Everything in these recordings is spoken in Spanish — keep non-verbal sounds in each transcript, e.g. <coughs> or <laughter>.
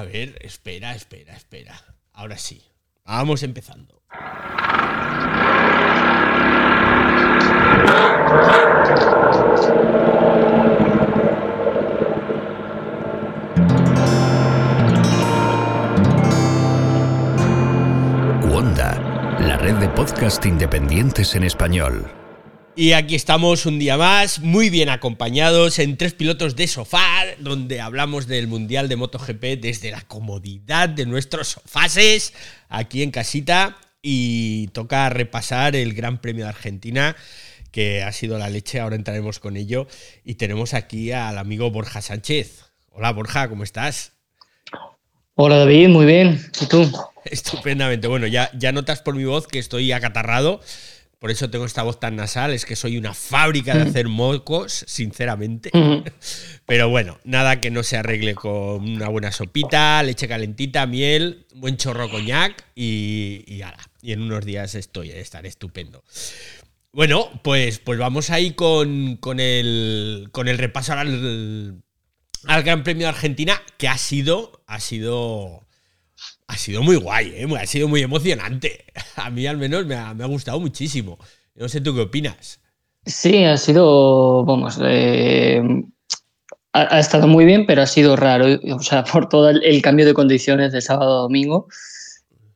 A ver, espera, espera, espera. Ahora sí. Vamos empezando. Wanda, la red de podcast independientes en español. Y aquí estamos un día más, muy bien acompañados en tres pilotos de sofá, donde hablamos del Mundial de MotoGP desde la comodidad de nuestros sofases, aquí en casita, y toca repasar el Gran Premio de Argentina, que ha sido la leche, ahora entraremos con ello, y tenemos aquí al amigo Borja Sánchez. Hola Borja, ¿cómo estás? Hola David, muy bien. ¿Y tú? Estupendamente. Bueno, ya, ya notas por mi voz que estoy acatarrado. Por eso tengo esta voz tan nasal. Es que soy una fábrica de hacer mocos, sinceramente. Pero bueno, nada que no se arregle con una buena sopita, leche calentita, miel, buen chorro coñac y, y ala. Y en unos días estoy, estaré estupendo. Bueno, pues, pues vamos ahí con, con, el, con el repaso al, al Gran Premio de Argentina, que ha sido, ha sido, ha sido muy guay, ¿eh? ha sido muy emocionante. <laughs> A mí al menos me ha, me ha gustado muchísimo. No sé tú qué opinas. Sí, ha sido, vamos, eh, ha, ha, estado muy bien, pero ha sido raro, o sea, <laughs> por todo el, el cambio de condiciones de sábado a domingo.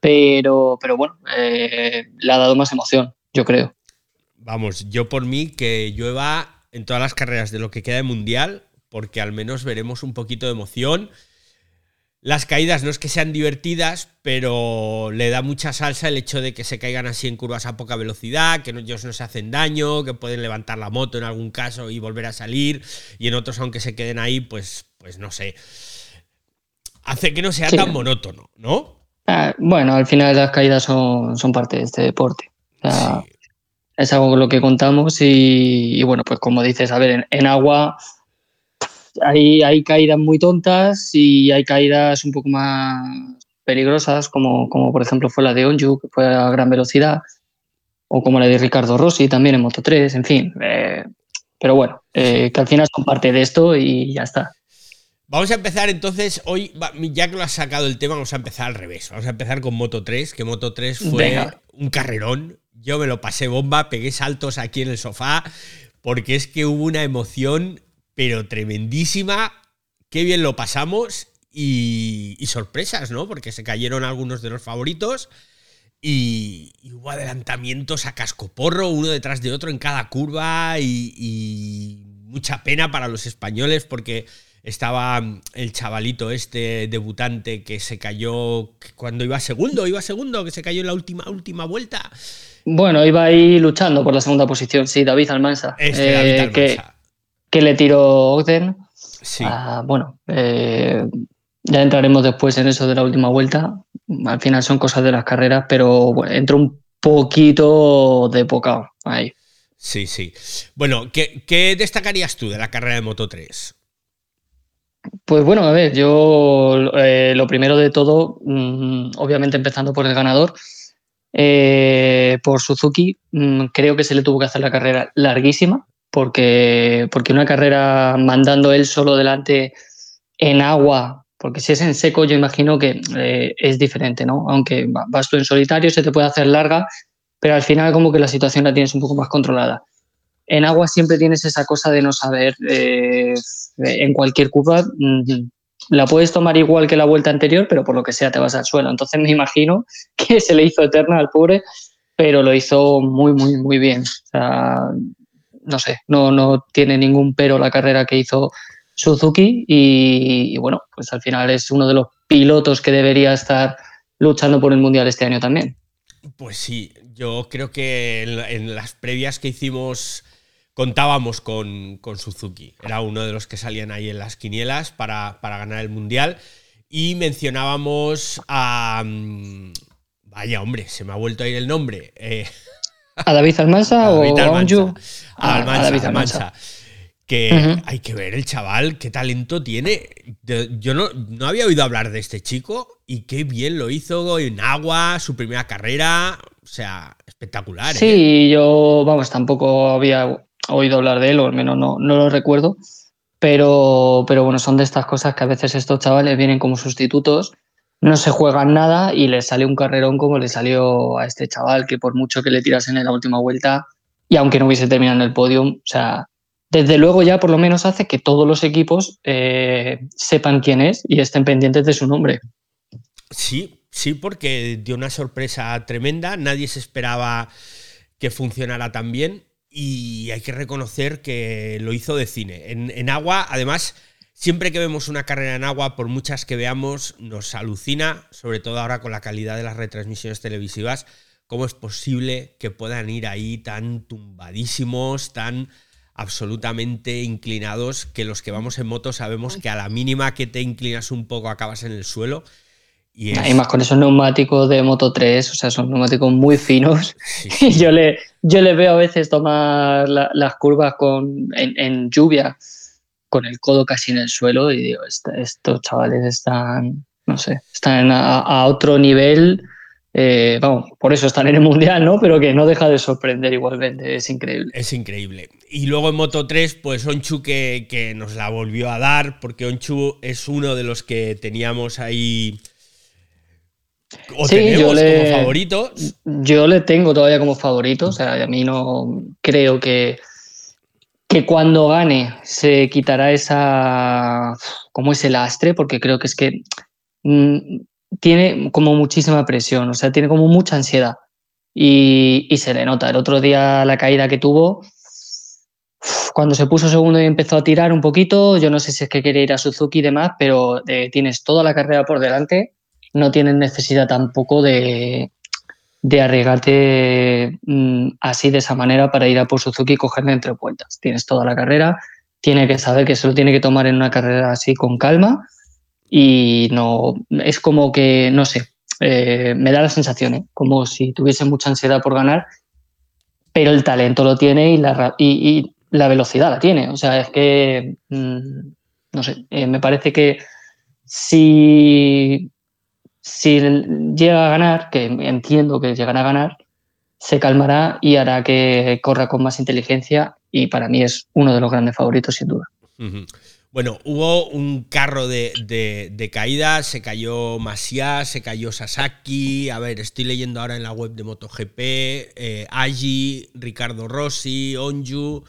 Pero, pero bueno, eh, le ha dado más emoción, yo creo. Vamos, yo por mí que llueva en todas las carreras de lo que queda de mundial, porque al menos veremos un poquito de emoción. Las caídas no es que sean divertidas, pero le da mucha salsa el hecho de que se caigan así en curvas a poca velocidad, que ellos no se hacen daño, que pueden levantar la moto en algún caso y volver a salir, y en otros, aunque se queden ahí, pues, pues no sé. Hace que no sea sí. tan monótono, ¿no? Ah, bueno, al final las caídas son, son parte de este deporte. O sea, sí. Es algo con lo que contamos y, y, bueno, pues como dices, a ver, en, en agua hay, hay, caídas muy tontas y hay caídas un poco más peligrosas, como, como por ejemplo fue la de Onju, que fue a gran velocidad, o como la de Ricardo Rossi también en Moto 3, en fin. Eh, pero bueno, eh, que al final son parte de esto y ya está. Vamos a empezar entonces, hoy, ya que lo has sacado el tema, vamos a empezar al revés. Vamos a empezar con Moto 3, que Moto 3 fue Venga. un carrerón. Yo me lo pasé bomba, pegué saltos aquí en el sofá, porque es que hubo una emoción pero tremendísima. Qué bien lo pasamos y, y, sorpresas, ¿no? Porque se cayeron algunos de los favoritos y, y, hubo adelantamientos a cascoporro, uno detrás de otro en cada curva y, y, mucha pena para los españoles porque estaba el chavalito este debutante que se cayó cuando iba segundo, iba segundo, que se cayó en la última, última vuelta. Bueno, iba ahí luchando por la segunda posición, sí, David Almansa. Este, David Almansa. Eh, que que le tiró Ogden. Sí. Ah, bueno, eh, ya entraremos después en eso de la última vuelta. Al final son cosas de las carreras, pero bueno, entró un poquito de pocao ahí. Sí, sí. Bueno, ¿qué, ¿qué, destacarías tú de la carrera de Moto 3? Pues bueno, a ver, yo eh, lo primero de todo, mmm, obviamente empezando por el ganador, eh, por Suzuki, mmm, creo que se le tuvo que hacer la carrera larguísima, porque, porque una carrera mandando él solo delante en agua, porque si es en seco yo imagino que eh, es diferente, ¿no? Aunque vas tú en solitario, se te puede hacer larga, pero al final como que la situación la tienes un poco más controlada. En agua siempre tienes esa cosa de no saber eh, en cualquier curva, la puedes tomar igual que la vuelta anterior, pero por lo que sea te vas al suelo. Entonces me imagino <laughs> que se le hizo eterna al pobre, pero lo hizo muy, muy, muy bien. O sea, no sé, no, no tiene ningún pero la carrera que hizo Suzuki y, bueno, pues al final es uno de los pilotos que debería estar luchando por el Mundial este año también. Pues sí, yo creo que en, las previas que hicimos contábamos con, con, Suzuki, era uno de los que salían ahí en las quinielas para, para ganar el Mundial y mencionábamos a... Um, vaya hombre, se me ha vuelto a ir el nombre. Eh, ¿A David Almanza o David a Onju? A, Almanza, a David Almanza. Que uh -huh. hay que ver el chaval, qué talento tiene. Yo no, no había oído hablar de este chico y qué bien lo hizo en agua, su primera carrera. O sea, espectacular. Sí, ¿eh? yo, vamos, tampoco había oído hablar de él, o al menos no, no lo recuerdo. Pero, pero bueno, son de estas cosas que a veces estos chavales vienen como sustitutos, no se juegan nada y les sale un carrerón como le salió a este chaval, que por mucho que le tirasen en la última vuelta, y aunque no hubiese terminado en el podium, o sea, desde luego ya por lo menos hace que todos los equipos eh, sepan quién es y estén pendientes de su nombre. Sí, sí, porque dio una sorpresa tremenda, nadie se esperaba que funcionara tan bien y hay que reconocer que lo hizo de cine. En, agua, además, siempre que vemos una carrera en agua, por muchas que veamos, nos alucina, sobre todo ahora con la calidad de las retransmisiones televisivas, cómo es posible que puedan ir ahí tan tumbadísimos, tan absolutamente inclinados, que los que vamos en moto sabemos que a la mínima que te inclinas un poco acabas en el suelo. Y, más con esos neumáticos de Moto 3, o sea, son neumáticos muy finos. Y <laughs> yo le, yo le veo a veces tomar las curvas con, en, lluvia con el codo casi en el suelo y digo, estos chavales están, no sé, están a, otro nivel. Eh, vamos, por eso están en el mundial, ¿no? Pero que no deja de sorprender igualmente, es increíble. Es increíble. Y luego en Moto 3, pues Onchu que, que nos la volvió a dar, porque Onchu es uno de los que teníamos ahí ¿O tenemos como favorito? Yo le tengo todavía como favorito. O sea, a mí no creo que, que cuando gane se quitará esa. como ese lastre, porque creo que es que mm, tiene como muchísima presión, o sea, tiene como mucha ansiedad. Y, se le nota. El otro día la caída que tuvo, cuando se puso segundo y empezó a tirar un poquito, yo no sé si es que quiere ir a Suzuki y demás, pero eh, tienes toda la carrera por delante no tienen necesidad tampoco de, de arriesgarte mm, así de esa manera para ir a por Suzuki y cogerle entre vueltas. Tienes toda la carrera, tiene que saber que se lo tiene que tomar en una carrera así con calma y no es como que, no sé, eh, me da la sensación, ¿eh? como si tuviese mucha ansiedad por ganar, pero el talento lo tiene y la, y, la velocidad la tiene. O sea, es que, mm, no sé, eh, me parece que si si llega a ganar, que entiendo que llegará a ganar, se calmará y hará que corra con más inteligencia y para mí es uno de los grandes favoritos sin duda. Bueno, hubo un carro de, de, caídas, se cayó Masia, se cayó Sasaki, a ver, estoy leyendo ahora en la web de MotoGP, eh, Agi, Ricardo Rossi, Onju,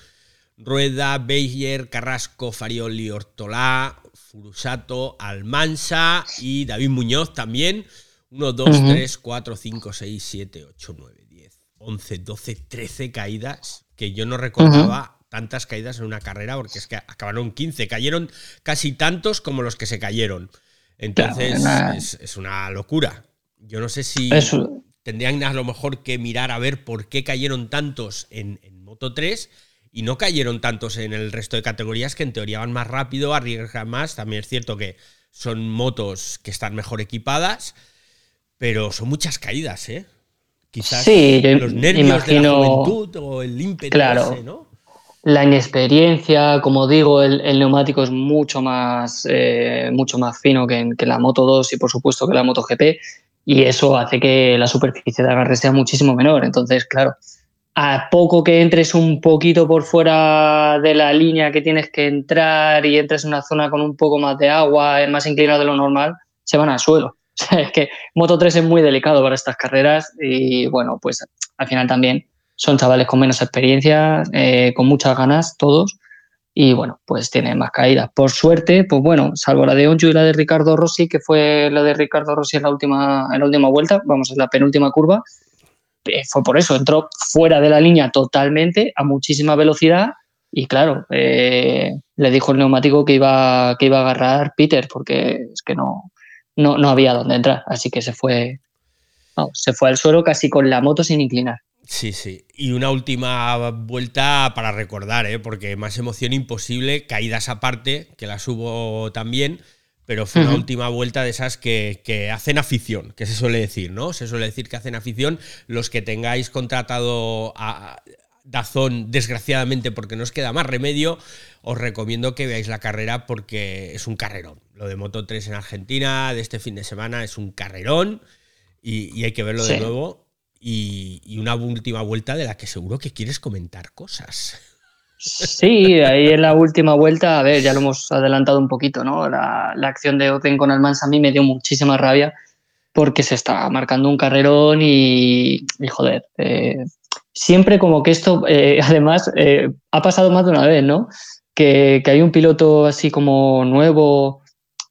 Rueda, Beyer, Carrasco, Farioli, Ortolá, Furusato, Almansa y David Muñoz también. 1, 2, 3, 4, 5, 6, 7, 8, 9, 10, 11, 12, 13 caídas que yo no recordaba tantas caídas en una carrera porque es que acabaron 15. Cayeron casi tantos como los que se cayeron. Entonces es, una locura. Yo no sé si tendrían a lo mejor que mirar a ver por qué cayeron tantos en, en Moto 3 y no cayeron tantos en el resto de categorías que en teoría van más rápido, arriesgan más. También es cierto que son motos que están mejor equipadas, pero son muchas caídas, ¿eh? Quizás los nervios de la juventud o el ímpetu claro, ¿no? La inexperiencia, como digo, el, neumático es mucho más, eh, mucho más fino que, que la Moto 2 y por supuesto que la Moto GP, y eso hace que la superficie de agarre sea muchísimo menor. Entonces, claro, a poco que entres un poquito por fuera de la línea que tienes que entrar y entres en una zona con un poco más de agua, más inclinado de lo normal, se van al suelo. <laughs> es que Moto 3 es muy delicado para estas carreras y bueno, pues al final también son chavales con menos experiencia, eh, con muchas ganas todos y bueno, pues tienen más caídas. Por suerte, pues bueno, salvo la de Onju y la de Ricardo Rossi, que fue la de Ricardo Rossi en la última, en la última vuelta, vamos, en la penúltima curva, eh, fue por eso, entró fuera de la línea totalmente, a muchísima velocidad, y claro, eh, le dijo el neumático que iba, que iba a agarrar Peter, porque es que no, no, no había dónde entrar, así que se fue, se fue al suelo casi con la moto sin inclinar. Sí, sí. Y una última vuelta para recordar, ¿eh? porque más emoción imposible, caídas aparte, que las hubo también, pero fue una última vuelta de esas que, hacen afición, que se suele decir, ¿no? Se suele decir que hacen afición. Los que tengáis contratado a Dazón, desgraciadamente, porque no os queda más remedio, os recomiendo que veáis la carrera porque es un carrerón. Lo de Moto 3 en Argentina de este fin de semana es un carrerón y, hay que verlo de nuevo. Y, y una última vuelta de la que seguro que quieres comentar cosas. Sí, ahí en la última vuelta, a ver, ya lo hemos adelantado un poquito, ¿no? La, acción de Oten con Almansa a mí me dio muchísima rabia porque se está marcando un carrerón y, joder, eh, siempre como que esto, eh, <laughs> además, eh, ha pasado más de una vez, ¿no? Que, hay un piloto así como nuevo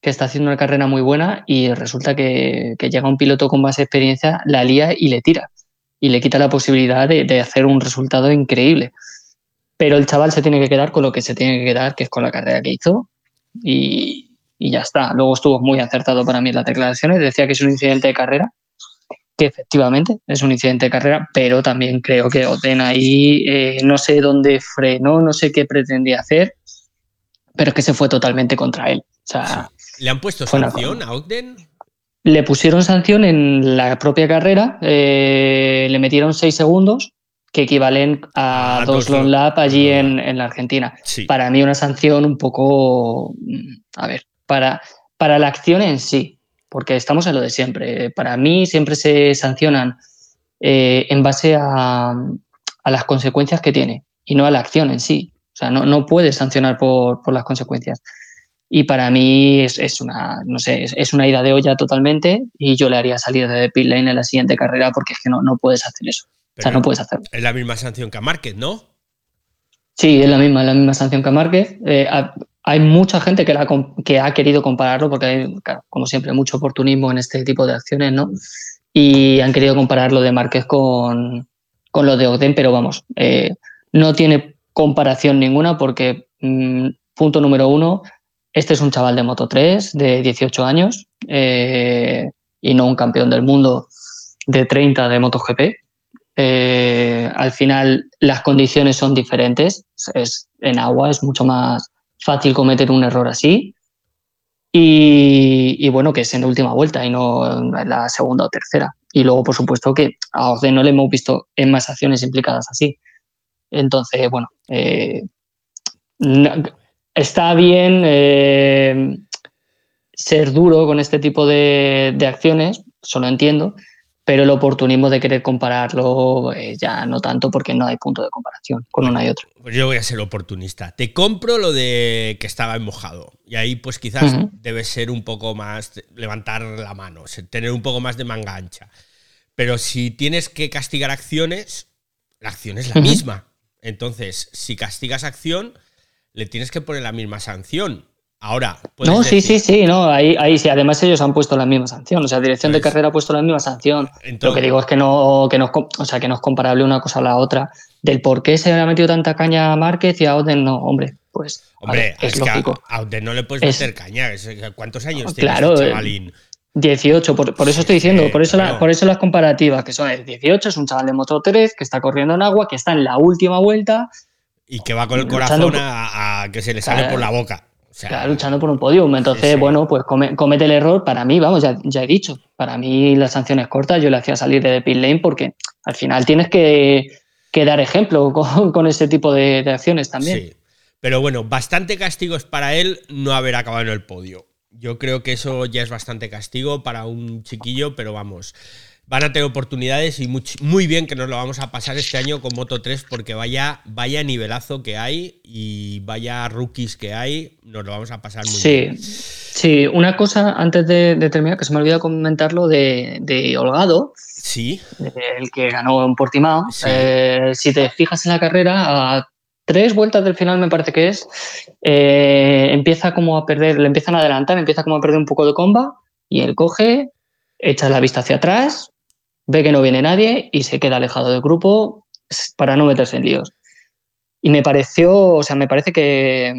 que está haciendo una carrera muy buena y resulta que, llega un piloto con más experiencia, la lía y le tira y le quita la posibilidad de hacer un resultado increíble. Pero el chaval se tiene que quedar con lo que se tiene que quedar, que es con la carrera que hizo. Y, ya está. Luego estuvo muy acertado para mí en las declaraciones. Decía que es un incidente de carrera, que efectivamente es un incidente de carrera, pero también creo que Oden ahí eh, no sé dónde frenó, no sé qué pretendía hacer, pero es que se fue totalmente contra él. O sea, ¿Le han puesto sanción a Ogden? Le pusieron sanción en la propia carrera, eh, le metieron seis segundos que equivalen a, ah, dos long lap allí en, la Argentina. Para mí una sanción un poco, mm, a ver, para, para la acción en sí, porque estamos en lo de siempre. Para mí siempre se sancionan eh, en base a, las consecuencias que tiene y no a la acción en sí. O sea, no, no puedes sancionar por, las consecuencias. Y para mí es, una, no sé, es, una ida de olla totalmente y yo le haría salir de pit lane en la siguiente carrera porque es que no, no puedes hacer eso o sea, no puedes hacerlo. Es la misma sanción que a Márquez, ¿no? Sí, es la misma, es la misma sanción que a Márquez. Eh, hay mucha gente que, la, que ha querido compararlo porque hay, como siempre, mucho oportunismo en este tipo de acciones, ¿no? Y han querido comparar lo de Márquez con, con lo de Ogden, pero vamos, eh, no tiene comparación ninguna porque, mm, punto número uno, este es un chaval de Moto 3 de 18 años eh, y no un campeón del mundo de 30 de MotoGP. Eh, al final las condiciones son diferentes. Es, en agua es mucho más fácil cometer un error así. Y, bueno, que es en la última vuelta y no en la segunda o tercera. Y luego, por supuesto, que a Ozde no le hemos visto en más acciones implicadas así. Entonces, bueno, eh, está bien eh, ser duro con este tipo de, de acciones, eso lo entiendo, pero el oportunismo de querer compararlo eh, ya no tanto porque no hay punto de comparación con una y otra. Pues yo voy a ser oportunista. Te compro lo de que estaba en mojado y ahí pues quizás debe ser un poco más levantar la mano, tener un poco más de manga ancha. Pero si tienes que castigar acciones, la acción es la misma. Entonces, si castigas acción, le tienes que poner la misma sanción. Ahora, no, sí, sí, sí, no, ahí, ahí sí. Además, ellos han puesto la misma sanción. O sea, dirección de pues carrera ha puesto la misma sanción. Lo que digo es que no, que no, o sea, que no es comparable una cosa a la otra. Del por qué se le ha metido tanta caña a Márquez y a Oden, no, hombre, pues. Hombre, es, lógico. a, Oden no le puedes meter caña. ¿Cuántos años tiene claro, este chavalín? 18, por, eso estoy diciendo, por eso, por eso las comparativas, que son el 18, es un chaval de Moto 3 que está corriendo en agua, que está en la última vuelta. Y que va con el corazón a, que se le sale por la boca luchando por un podium. Entonces, bueno, pues comete el error. Para mí, vamos, ya, ya, he dicho, para mí las sanciones cortas yo le hacía salir de pit lane porque al final tienes que, dar ejemplo <laughs> con, ese tipo de, acciones también. Sí. Pero bueno, bastante castigo es para él no haber acabado en el podio. Yo creo que eso ya es bastante castigo para un chiquillo, pero vamos van a tener oportunidades y muy, bien que nos lo vamos a pasar este año con Moto 3 porque vaya, vaya nivelazo que hay y vaya rookies que hay, nos lo vamos a pasar muy bien. Sí, una cosa antes de, terminar que se me olvidó comentarlo de, de Holgado. Sí. El que ganó en Portimao. Eh, si te fijas en la carrera, a tres vueltas del final me parece que es, eh, empieza como a perder, le empiezan a adelantar, empieza como a perder un poco de comba y él coge, echa la vista hacia atrás, ve que no viene nadie y se queda alejado del grupo para no meterse en líos. Y me pareció, o sea, me parece que,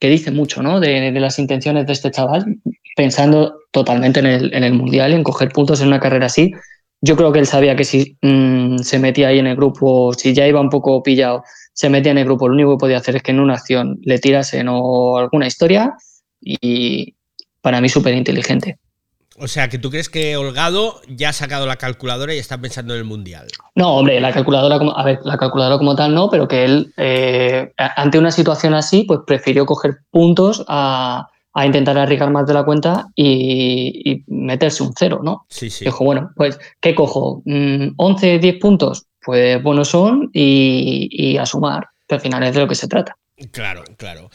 dice mucho, ¿no? De, las intenciones de este chaval, pensando totalmente en el, en el Mundial, en coger puntos en una carrera así. Yo creo que él sabía que si mm, se metía ahí en el grupo, si ya iba un poco pillado, se metía en el grupo, lo único que podía hacer es que en una acción le tirase o alguna historia y para mí súper inteligente. O sea, que tú crees que Holgado ya ha sacado la calculadora y está pensando en el Mundial. No, hombre, la calculadora como, a ver, la calculadora como tal no, pero que él, eh, ante una situación así, pues prefirió coger puntos a, intentar arriesgar más de la cuenta y, meterse un cero, ¿no? Sí, sí. Dijo, bueno, pues, ¿qué cojo? ¿11, mm, 10 puntos? Pues buenos son y, a sumar. que al final es de lo que se trata. Claro, claro.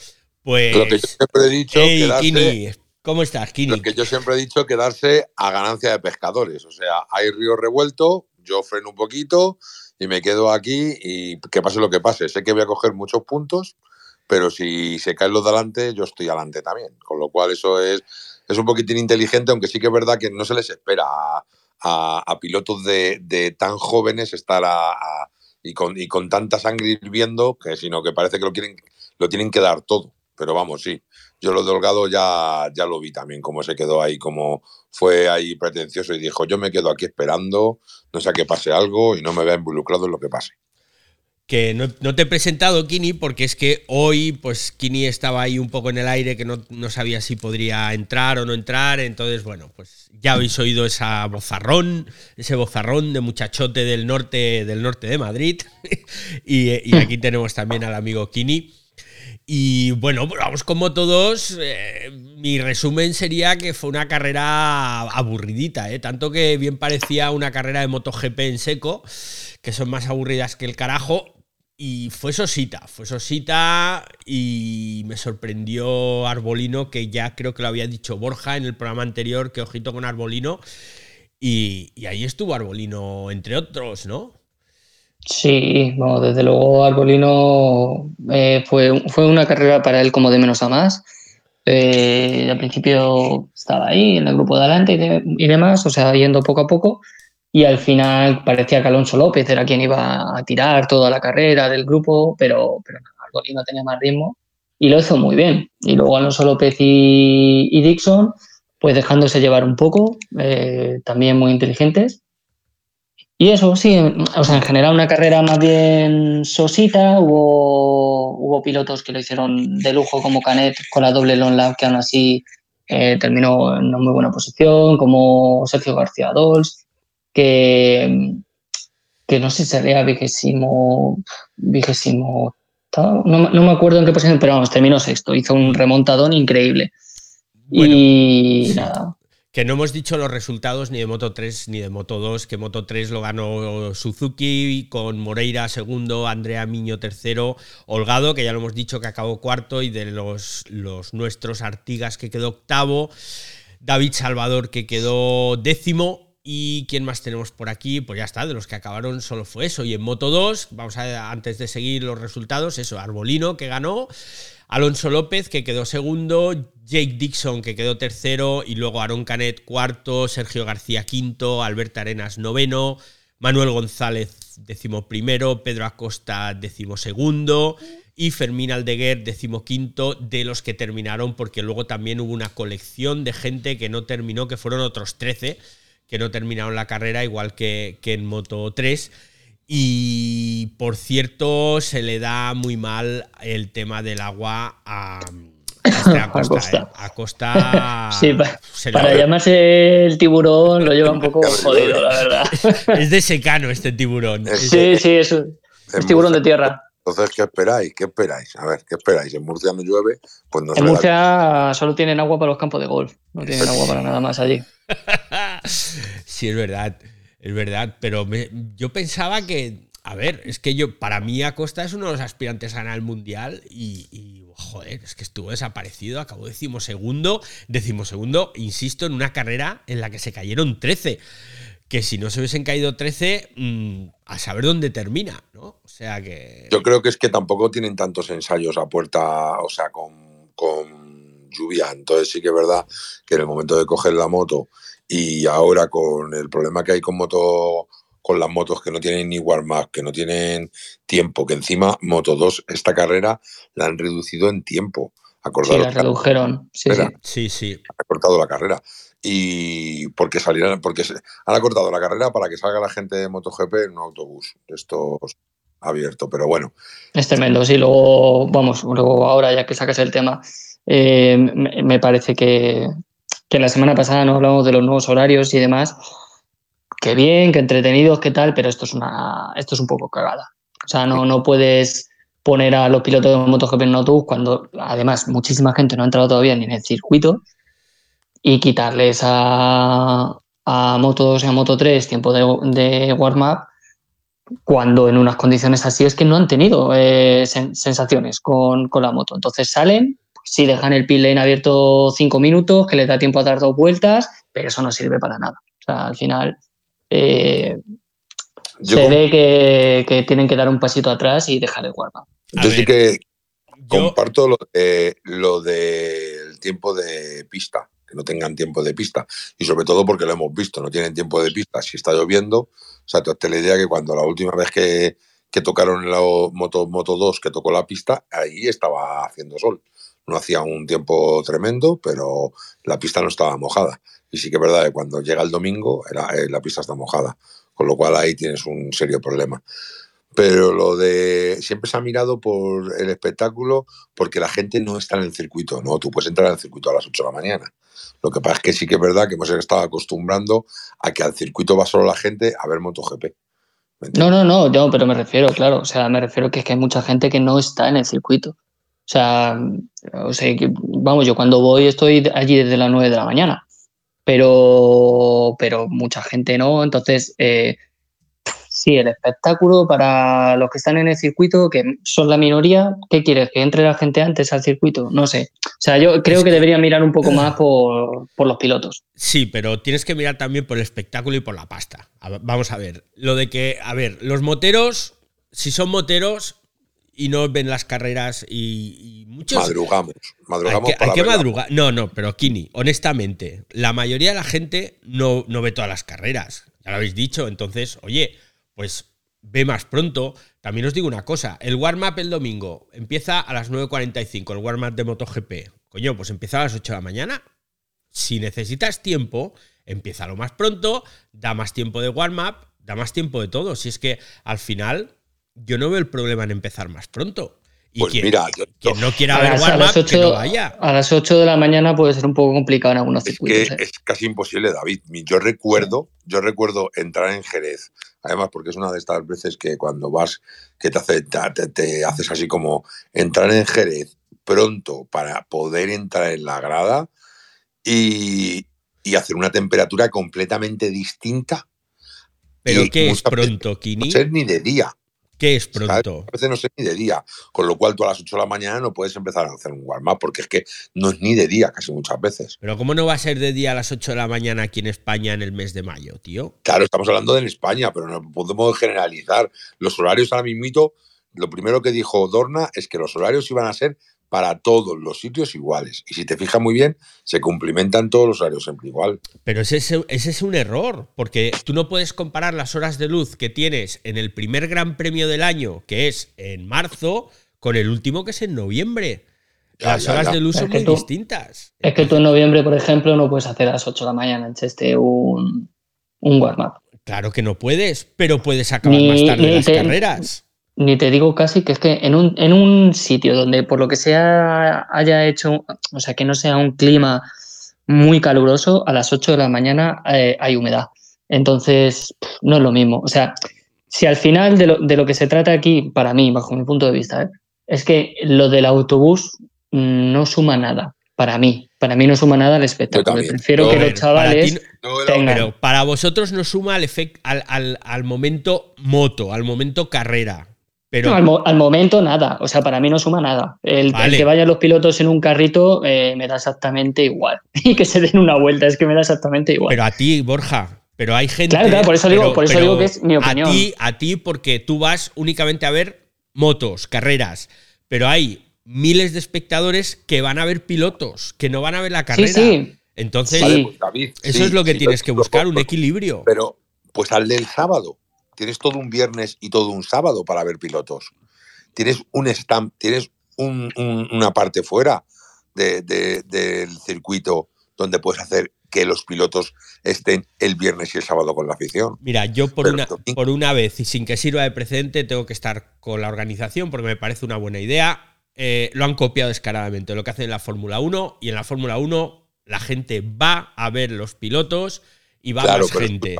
Pues. Lo que yo siempre he dicho. Kini, ¿Cómo estás, Kini? Lo que yo siempre he dicho, quedarse a ganancia de pescadores. O sea, hay río revuelto, yo freno un poquito y me quedo aquí y que pase lo que pase. Sé que voy a coger muchos puntos, pero si se caen los de adelante, yo estoy adelante también. Con lo cual, eso es, es un poquitín inteligente, aunque sí que es verdad que no se les espera a, pilotos de, tan jóvenes estar y, con, y con tanta sangre hirviendo, que sino que parece que lo, quieren, lo tienen que dar todo. Pero vamos, sí. Yo lo de Holgado ya, ya lo vi también, cómo se quedó ahí, cómo fue ahí pretencioso y dijo, yo me quedo aquí esperando, no sé que pase algo y no me vea involucrado en lo que pase que no, te he presentado, Kini, porque es que hoy, pues Kini estaba ahí un poco en el aire, que no, sabía si podría entrar o no entrar. Entonces, bueno, pues ya habéis oído esa bozarrón, ese bozarrón de muchachote del norte, del norte de Madrid. <laughs> y, aquí tenemos también al amigo Kini. Y bueno, vamos como todos. Eh, mi resumen sería que fue una carrera aburridita, ¿eh? tanto que bien parecía una carrera de MotoGP en seco, que son más aburridas que el carajo. Y fue Sosita, fue Sosita y me sorprendió Arbolino, que ya creo que lo había dicho Borja en el programa anterior, que ojito con Arbolino. Y, ahí estuvo Arbolino, entre otros, ¿no? Sí, bueno, desde luego Arbolino eh, fue, fue una carrera para él como de menos a más. Eh, al principio estaba ahí en el grupo de adelante y, y demás, o sea, yendo poco a poco y al final parecía que Alonso López era quien iba a tirar toda la carrera del grupo, pero, pero no, tenía más ritmo y lo hizo muy bien. Y luego Alonso López y, Dixon, pues dejándose llevar un poco, eh, también muy inteligentes. Y eso, sí, o sea, en general una carrera más bien sosita, hubo, hubo pilotos que lo hicieron de lujo como Canet con la doble long lap que aún así eh, terminó en una muy buena posición, como Sergio García Dols, que, que no sé si sería vigésimo, vigésimo, no, no, me acuerdo en qué posición, pero vamos, terminó sexto, hizo un remontadón increíble. y nada. Que no hemos dicho los resultados ni de Moto 3 ni de Moto 2, que Moto 3 lo ganó Suzuki con Moreira segundo, Andrea Miño tercero, Holgado, que ya lo hemos dicho que acabó cuarto, y de los, los nuestros Artigas que quedó octavo, David Salvador que quedó décimo, ¿Y quién más tenemos por aquí? Pues ya está, de los que acabaron solo fue eso. Y en Moto 2, vamos a antes de seguir los resultados, eso, Arbolino que ganó, Alonso López que quedó segundo, Jake Dixon que quedó tercero y luego Aaron Canet cuarto, Sergio García quinto, Alberto Arenas noveno, Manuel González décimo primero, Pedro Acosta décimo segundo y Fermín Aldeguer decimoquinto de los que terminaron porque luego también hubo una colección de gente que no terminó, que fueron otros 13 que no terminaron la carrera, igual que, en Moto 3. Y por cierto, se le da muy mal el tema del agua a, <laughs> a, Costa. A Costa. <laughs> sí, para llamarse el tiburón lo lleva un poco <laughs> jodido, la verdad. es de secano este tiburón. Sí, sí, es, es tiburón de tierra. Entonces, ¿qué esperáis? ¿Qué esperáis? A ver, ¿qué esperáis? En Murcia no llueve, pues no En Murcia solo tienen agua para los campos de golf, no tienen agua para nada más allí. sí, es verdad, es verdad, pero yo pensaba que, a ver, es que yo, para mí Acosta es uno de los aspirantes a ganar el Mundial y, joder, es que estuvo desaparecido, acabó decimosegundo, decimosegundo, insisto, en una carrera en la que se cayeron 13 que si no se hubiesen caído 13, mm, a saber dónde termina, ¿no? O sea que... Yo creo que es que tampoco tienen tantos ensayos a puerta, o sea, con, con lluvia. Entonces sí que es verdad que en el momento de coger la moto y ahora con el problema que hay con moto con las motos que no tienen ni warm-up, que no tienen tiempo, que encima Moto 2, esta carrera la han reducido en tiempo. Sí, la redujeron. Sí, sí. sí, Ha cortado la carrera y porque salieran, porque se, han acortado la carrera para que salga la gente de MotoGP en un autobús esto abierto, pero bueno. Es tremendo, sí, luego, vamos, luego ahora ya que sacas el tema, eh, me, parece que, que, la semana pasada no hablamos de los nuevos horarios y demás, que bien, que entretenidos, que tal, pero esto es una, esto es un poco cagada. O sea, no, no puedes poner a los pilotos de MotoGP en un autobús cuando además muchísima gente no ha entrado todavía ni en el circuito y quitarles a, a Moto 2 y a Moto 3 tiempo de, warm-up cuando en unas condiciones así es que no han tenido eh, sensaciones con, la moto. Entonces salen, si dejan el pit lane abierto cinco minutos, que les da tiempo a dar dos vueltas, pero eso no sirve para nada. O sea, al final eh, se ve que, tienen que dar un pasito atrás y dejar el guarda. Yo sí que comparto lo, de, lo del tiempo de pista que no tengan tiempo de pista. Y sobre todo porque lo hemos visto, no tienen tiempo de pista. Si está lloviendo, o sea, te la idea que cuando la última vez que, que tocaron la Moto, Moto 2, que tocó la pista, ahí estaba haciendo sol. No hacía un tiempo tremendo, pero la pista no estaba mojada. Y sí que es verdad que cuando llega el domingo, eh, la pista está mojada. Con lo cual ahí tienes un serio problema pero lo de siempre se ha mirado por el espectáculo porque la gente no está en el circuito, ¿no? Tú puedes entrar al circuito a las 8 de la mañana. Lo que pasa es que sí que es verdad que hemos estado acostumbrando a que al circuito va solo la gente a ver MotoGP. No, no, no, yo, pero me refiero, claro, o sea, me refiero que es que hay mucha gente que no está en el circuito. O sea, o sea vamos, yo cuando voy estoy allí desde las 9 de la mañana, pero, pero mucha gente no, entonces eh, sí, el espectáculo para los que están en el circuito, que son la minoría, ¿qué quieres? ¿Que entre la gente antes al circuito? No sé. O sea, yo creo que debería mirar un poco <clears throat> más por, los pilotos. Sí, pero tienes que mirar también por el espectáculo y por la pasta. vamos a ver. Lo de que, a ver, los moteros, si son moteros y no ven las carreras y, muchos. Madrugamos. Madrugamos hay que, madrugar. No, no, pero Kini, honestamente, la mayoría de la gente no, no ve todas las carreras. Ya lo habéis dicho. Entonces, oye pues ve más pronto. También os digo una cosa, el warm-up el domingo empieza a las 9.45, el warm-up de MotoGP. Coño, pues empieza a las 8 de la mañana. Si necesitas tiempo, empieza lo más pronto, da más tiempo de warm-up, da más tiempo de todo. Si es que al final yo no veo el problema en empezar más pronto. Y pues quien, mira, no quiera ver que no vaya. A las 8 de la mañana puede ser un poco complicado en algunos circuitos. ¿eh? Es casi imposible, David. Yo recuerdo, yo recuerdo entrar en Jerez Además, porque es una de estas veces que cuando vas, que te, hace, te, haces así como entrar en Jerez pronto para poder entrar en la grada y, hacer una temperatura completamente distinta. ¿Pero qué es pronto, Kini? No ser ni de día. ¿Qué es pronto? A veces no sé ni de día, con lo cual tú a las 8 de la mañana no puedes empezar a hacer un warm-up porque es que no es ni de día casi muchas veces. Pero ¿cómo no va a ser de día a las 8 de la mañana aquí en España en el mes de mayo, tío? Claro, estamos hablando de en España, pero no podemos generalizar. Los horarios ahora mismo, lo primero que dijo Dorna es que los horarios iban a ser para todos los sitios iguales. Y si te fijas muy bien, se cumplimentan todos los horarios siempre igual. Pero ese, ese, es un error, porque tú no puedes comparar las horas de luz que tienes en el primer gran premio del año, que es en marzo, con el último que es en noviembre. las horas de luz son muy distintas. Es que tú en noviembre, por ejemplo, no puedes hacer a las 8 de la mañana en Cheste un, un warm-up. Claro que no puedes, pero puedes acabar más tarde las carreras. Ni te digo casi que es que en un, en un sitio donde por lo que sea haya hecho, o sea, que no sea un clima muy caluroso, a las 8 de la mañana eh, hay humedad. Entonces, no es lo mismo. O sea, si al final de lo, de lo que se trata aquí, para mí, bajo mi punto de vista, ¿eh? es que lo del autobús no suma nada. Para mí, para mí no suma nada al espectáculo. Prefiero que los chavales. Pero para vosotros no suma al, efecto, al, al momento moto, al momento carrera al, momento nada, o sea, para mí no suma nada. El, que vayan los pilotos en un carrito eh, me da exactamente igual. <laughs> Y que se den una vuelta, es que me da exactamente igual. Pero a ti, Borja, pero hay gente. Claro, claro, por eso, digo, por eso digo que es mi opinión. A ti, a ti, porque tú vas únicamente a ver motos, carreras, pero hay miles de espectadores que van a ver pilotos, que no van a ver la carrera. Sí, Entonces, pues, eso es lo que tienes que buscar, un equilibrio. Pero, pues al del sábado tienes todo un viernes y todo un sábado para ver pilotos. Tienes un stamp, tienes una parte fuera del circuito donde puedes hacer que los pilotos estén el viernes y el sábado con la afición. Mira, yo por, una, por una vez y sin que sirva de precedente tengo que estar con la organización porque me parece una buena idea. Eh, lo han copiado descaradamente lo que hacen en la Fórmula 1 y en la Fórmula 1 la gente va a ver los pilotos y va más gente.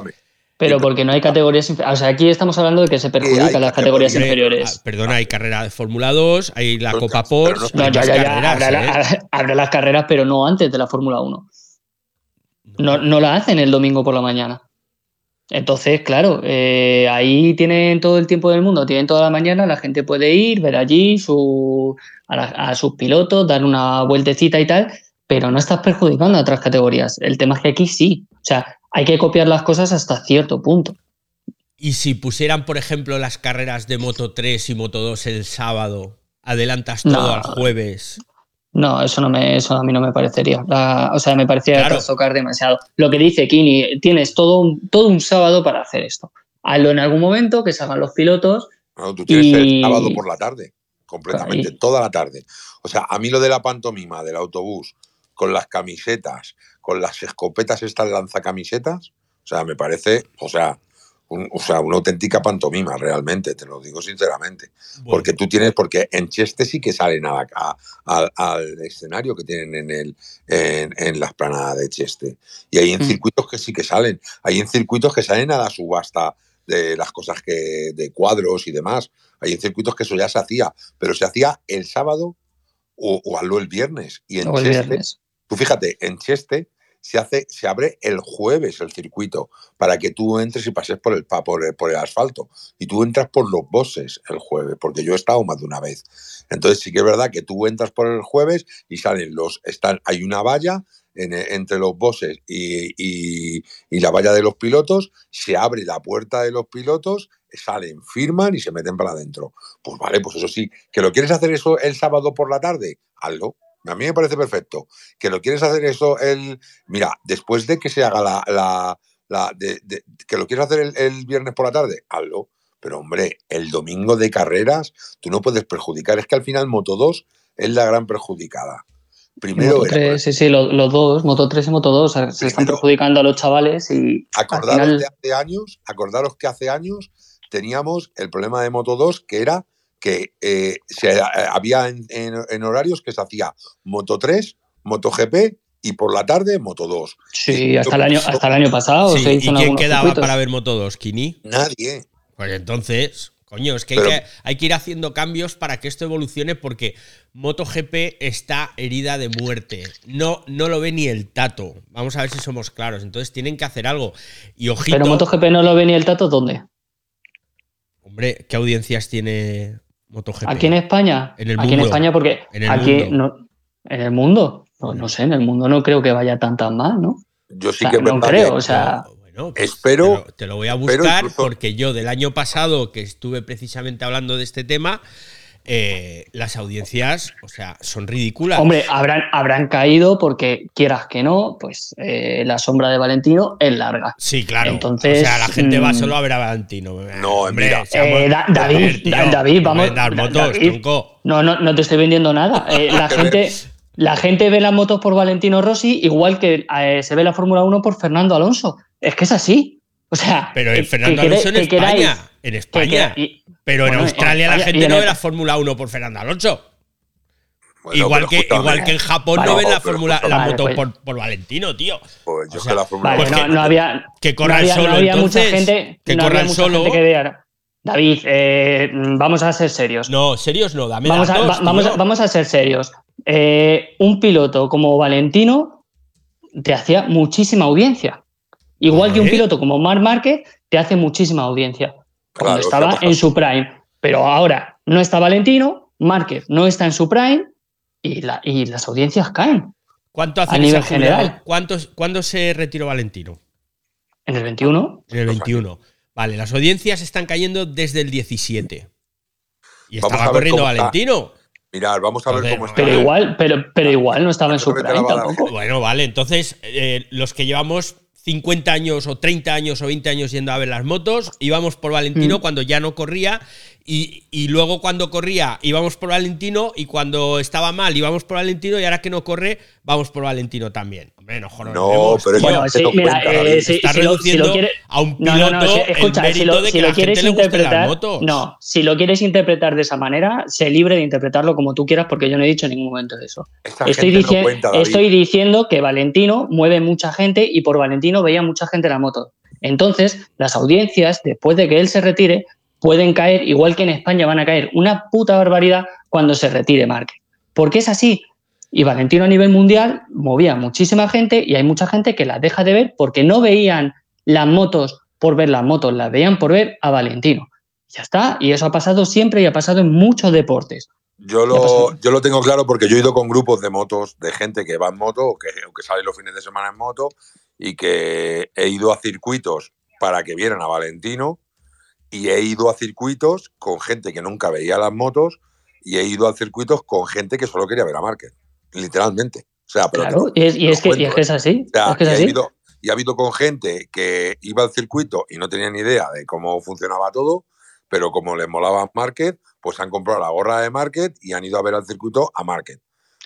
Pero porque no hay categorías inferiores. O sea, aquí estamos hablando de que se perjudican las categorías inferiores. Ah, perdona, hay carrera de Fórmula 2, hay la Copa Porsche. No, ya, ya, ya. Habrá, ¿eh? las carreras, pero no antes de la Fórmula 1. No, no la hacen el domingo por la mañana. Entonces, claro, eh, ahí tienen todo el tiempo del mundo, tienen toda la mañana, la gente puede ir, ver allí su, a, sus pilotos, dar una vueltecita y tal, pero no estás perjudicando a otras categorías. El tema es que aquí sí. O sea, hay que copiar las cosas hasta cierto punto. Y si pusieran, por ejemplo, las carreras de Moto 3 y Moto 2 el sábado, adelantas todo al jueves. No, eso no me, eso a mí no me parecería. o sea, me parecía tocar demasiado. Lo que dice Kini, tienes todo un, todo un sábado para hacer esto. Hazlo en algún momento, que salgan los pilotos. No, tú tienes el sábado por la tarde, completamente, toda la tarde. O sea, a mí lo de la pantomima del autobús, con las camisetas, con las escopetas estas lanzacamisetas, o sea, me parece, o sea, o sea, una auténtica pantomima, realmente, te lo digo sinceramente. Porque tú tienes, porque en Cheste sí que salen al escenario que tienen en, el, en, la esplanada de Cheste. Y hay en mm. circuitos que sí que salen. Hay en circuitos que salen a la subasta de las cosas que de cuadros y demás. Hay en circuitos que eso ya se hacía, pero se hacía el sábado o, o el viernes. Y en Cheste, tú fíjate, en Cheste se, hace, se abre el jueves el circuito para que tú entres y pases por el, por por el asfalto. Y tú entras por los bosses el jueves, porque yo he estado más de una vez. Entonces sí que es verdad que tú entras por el jueves y salen los, están, hay una valla entre los bosses y, y, la valla de los pilotos, se abre la puerta de los pilotos, salen, firman y se meten para adentro. Pues vale, pues eso sí, que lo quieres hacer eso el sábado por la tarde, hazlo. A mí me parece perfecto. Que lo quieres hacer eso el. Mira, después de que se haga la. la, que lo quieres hacer el, viernes por la tarde, hazlo. Pero hombre, el domingo de carreras, tú no puedes perjudicar. Es que al final Moto 2 es la gran perjudicada. Primero Moto 3, sí, sí, los, dos, Moto 3 y Moto 2, se están perjudicando a los chavales y. Acordaros de hace años, acordaros que hace años teníamos el problema de Moto 2 que era que eh, se, eh, había en, horarios que se hacía Moto 3, Moto GP y por la tarde Moto 2. Sí, hasta el, año, hasta el año pasado. ¿Y quién quedaba para ver Moto 2? ¿Kini? Nadie. Pues entonces, coño, es que, hay que hay que ir haciendo cambios para que esto evolucione porque MotoGP está herida de muerte. No, no lo ve ni el tato. Vamos a ver si somos claros. Entonces tienen que hacer algo. Y ojito. Pero MotoGP no lo ve ni el tato, ¿dónde? Hombre, ¿qué audiencias tiene MotoGP. Aquí en España. En el aquí en España, porque aquí no. En el mundo. No, sé, en el mundo no creo que vaya tan tan mal, ¿no? Yo sí que no creo, o sea. Bueno, pues espero. Te lo, voy a buscar porque yo del año pasado que estuve precisamente hablando de este tema, eh, las audiencias, o sea, son ridículas. Hombre, habrán, habrán caído porque, quieras que no, pues eh, la sombra de Valentino es larga. Sí, claro. Entonces, o sea, la gente va mm, solo a ver a Valentino. No, hombre. Eh, David, David, vamos. no, no, no te estoy vendiendo nada. <laughs> la gente. La gente ve las motos por Valentino Rossi igual que se ve la Fórmula 1 por Fernando Alonso. Es que es así. O sea, pero Fernando Alonso en España. En España. Pero en Australia la gente no ve la Fórmula 1 por Fernando Alonso. igual, que, igual que en Japón no ven la Fórmula la moto pues- por, por, Valentino, tío. Pues yo o sea, la Fórmula vale, no, no, había que corran solo no había mucha gente que corran solo que David, eh, vamos a ser serios. No, serios no, dame vamos, a, vamos, a, vamos a ser serios. Eh, un piloto como Valentino te hacía muchísima audiencia. Igual que un piloto como Marc Márquez te hace muchísima audiencia cuando estaba en su prime. Pero ahora no está Valentino, Márquez no está en su prime y, la, y las audiencias caen. ¿Cuánto hace a nivel general? ¿Cuándo se retiró Valentino? En el 21. En el 21. Vale, las audiencias están cayendo desde el 17. Y estaba corriendo Valentino. Mirad, vamos a ver cómo está. Pero igual, pero, pero igual no estaba en su prime tampoco. Bueno, vale, entonces eh, los que llevamos 50 años o 30 años o 20 años yendo a ver las motos, íbamos por Valentino mm. cuando ya no corría y, y, luego cuando corría íbamos por Valentino y cuando estaba mal íbamos por Valentino y ahora que no corre vamos por Valentino también. Hombre, no, no, pero bueno, sí, mira, eh, si, está reduciendo a un piloto no, no, escucha, el mérito de que la quieres gente interpretar, le motos. No, si lo quieres interpretar de esa manera, sé libre de interpretarlo como tú quieras porque yo no he dicho en ningún momento eso. estoy, diciendo, estoy diciendo que Valentino mueve mucha gente y por Valentino veía mucha gente la moto. Entonces, las audiencias, después de que él se retire, pueden caer, igual que en España van a caer una puta barbaridad cuando se retire Márquez. Porque es así. Y Valentino a nivel mundial movía muchísima gente y hay mucha gente que la deja de ver porque no veían las motos por ver las motos, las veían por ver a Valentino. Ya está, y eso ha pasado siempre y ha pasado en muchos deportes. Yo lo, yo lo tengo claro porque yo he ido con grupos de motos, de gente que va en moto o que, o que sale los fines de semana en moto y que he ido a circuitos para que vieran a Valentino y he ido a circuitos con gente que nunca veía las motos y he ido a circuitos con gente que solo quería ver a Márquez, literalmente. O sea, pero claro, y, es, y es que, y es, que, es así. O sea, es que es y, así. Ha habido, y ha habido con gente que iba al circuito y no tenía ni idea de cómo funcionaba todo, pero como les molaba Márquez, pues han comprado la gorra de Márquez y han ido a ver al circuito a Márquez.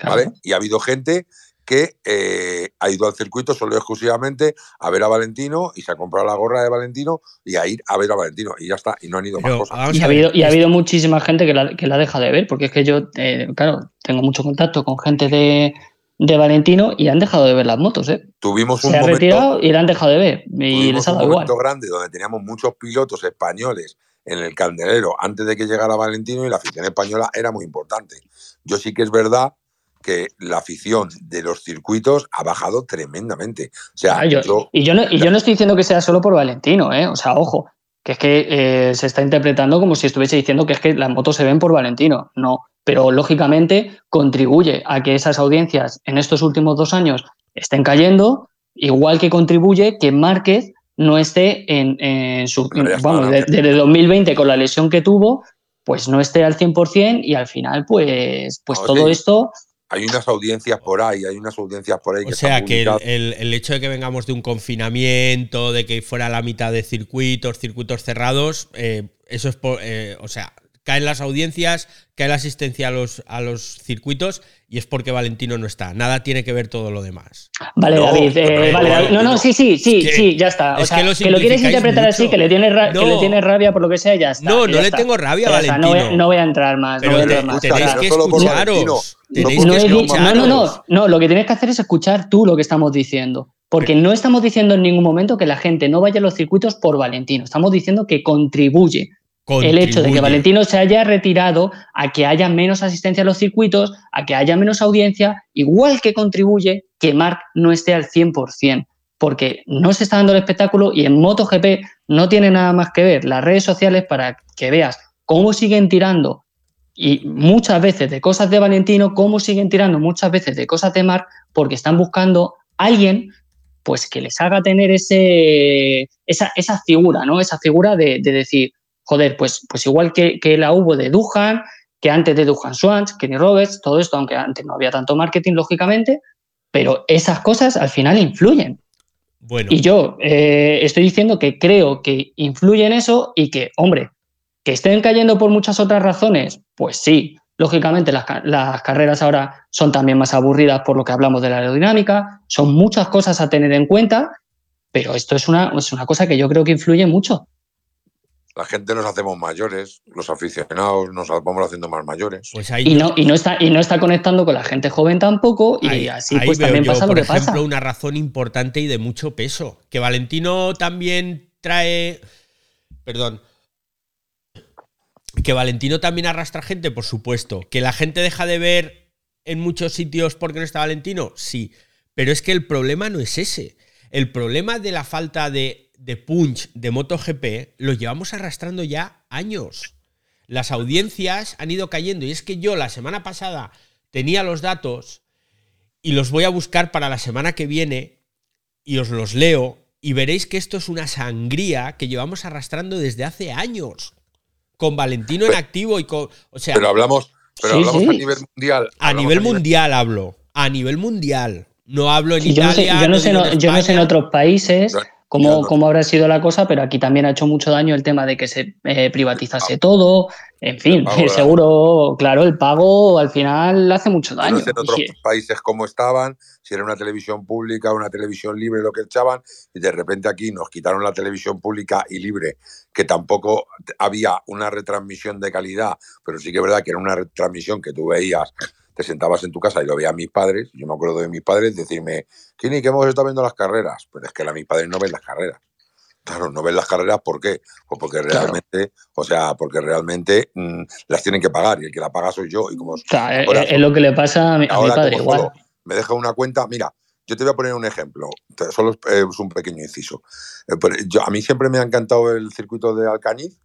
¿vale? Claro. Y ha habido gente que eh, ha ido al circuito solo y exclusivamente a ver a Valentino y se ha comprado la gorra de Valentino y a ir a ver a Valentino y ya está, y no han ido Pero, más cosas. Y a ha, ver, habido, y ha habido muchísima gente que la, que la deja de ver, porque es que yo, eh, claro, tengo mucho contacto con gente de, de Valentino y han dejado de ver las motos, ¿eh? Tuvimos un Se momento, retirado y la han dejado de ver. Y les ha un dado igual. momento grande donde teníamos muchos pilotos españoles en el candelero antes de que llegara Valentino y la afición española era muy importante. Yo sí que es verdad que la afición de los circuitos ha bajado tremendamente. O sea, Ah, yo- yo- y, yo no, y yo no estoy diciendo que sea solo por Valentino, ¿eh? O sea, ojo, que es que eh, se está interpretando como si estuviese diciendo que es que las motos se ven por Valentino. No, pero lógicamente contribuye a que esas audiencias en estos últimos dos años estén cayendo, igual que contribuye que Márquez no esté en, en su... Desde 2020 con la lesión que tuvo, pues no esté al 100% y al final, pues, pues No, todo sí. esto... hay unas audiencias por ahí, hay unas audiencias por ahí que O sea que el, el- el hecho de que vengamos de un confinamiento, de que fuera la mitad de circuitos, circuitos cerrados, eh, eso es por, eh, o sea, caen las audiencias, cae la asistencia a los, a los circuitos y es porque Valentino no está. Nada tiene que ver todo lo demás. Vale, No, David, eh, pero vale, no, David. No, no, no. sí, sí, sí, Es que- sí, ya está. O es sea, que lo que, lo quieres interpretar así, que le tienes ra- que No. le tienes rabia por lo que sea, ya está. No, no le está. tengo rabia a Ya está, no, voy, Valentino. no voy a entrar más, no voy a te- entrar más. tenéis que no escucharos. Tenéis no, que no, no, no, no, lo que tienes que hacer es escuchar tú lo que estamos diciendo. Porque no estamos diciendo en ningún momento que la gente no vaya a los circuitos por Valentino. Estamos diciendo que contribuye el hecho de que. Valentino se haya retirado a que haya menos asistencia a los circuitos, a que haya menos audiencia, igual que contribuye que Marc no esté al 100%, porque no se está dando el espectáculo y en MotoGP no tiene nada más que ver las redes sociales para que veas cómo siguen tirando y muchas veces de cosas de Valentino, cómo siguen tirando muchas veces de cosas de Marc, porque están buscando a alguien pues que les haga tener ese, esa, esa figura, ¿no? Esa figura de, de decir, joder, pues, pues igual que, que la hubo de Duhan, que antes de Duhan Swans, Kenny Roberts, todo esto, aunque antes no había tanto marketing, lógicamente, pero esas cosas al final influyen. Bueno, Y yo eh, estoy diciendo que creo que influye en eso y que, hombre, que estén cayendo por muchas otras razones, pues sí. Lógicamente las, las carreras ahora son también más aburridas por lo que hablamos de la aerodinámica, son muchas cosas a tener en cuenta, pero esto es una, es una cosa que yo creo que influye mucho. La gente nos hacemos mayores, los aficionados nos vamos haciendo más mayores. pues ahí Y no, y no, está, y no está conectando con la gente joven tampoco, y Ahí- así ahí pues también yo, pasa lo por que ejemplo, pasa. una razón importante y de mucho peso. Que Valentino también trae. Perdón. Que Valentino también arrastra gente, por supuesto. Que la gente deja de ver en muchos sitios porque no está Valentino, sí. Pero es que el problema no es ese. El problema de la falta de, de punch de MotoGP lo llevamos arrastrando ya años. Las audiencias han ido cayendo. Y es que yo la semana pasada tenía los datos y los voy a buscar para la semana que viene y os los leo y veréis que esto es una sangría que llevamos arrastrando desde hace años con Valentino en Pero- activo y con o sea Pero hablamos, pero Sí, hablamos sí. a nivel mundial. a hablamos nivel mundial hablo a nivel mundial no hablo en yo no sé, Italia yo no sé, no- yo no sé en otros países cómo, cómo habrá sido la cosa, pero aquí también ha hecho mucho daño el tema de que se eh, privatizase todo. En fin, <laughs> El seguro, claro, el pago al final hace mucho daño. en otros sí, países cómo estaban, si era una televisión pública, una televisión libre, lo que echaban, y de repente aquí nos quitaron la televisión pública y libre, que tampoco había una retransmisión de calidad, pero sí que es verdad que era una retransmisión que tú veías, te sentabas en tu casa y lo veían mis padres, yo me acuerdo de mis padres decirme, Kini, que hemos estado viendo las carreras, pues es que la, mis padres no ven las carreras. Claro, no ven las carreras, ¿por qué? Pues porque Claro. realmente, o sea, porque realmente mm, las tienen que pagar y el que la paga soy yo. Y como o sea, es- ahora- es, lo que le pasa a mi, a padre como igual. solo me deja una cuenta, mira, yo te voy a poner un ejemplo, solo es un pequeño inciso. Yo, a mí siempre me ha encantado el circuito de Alcañiz,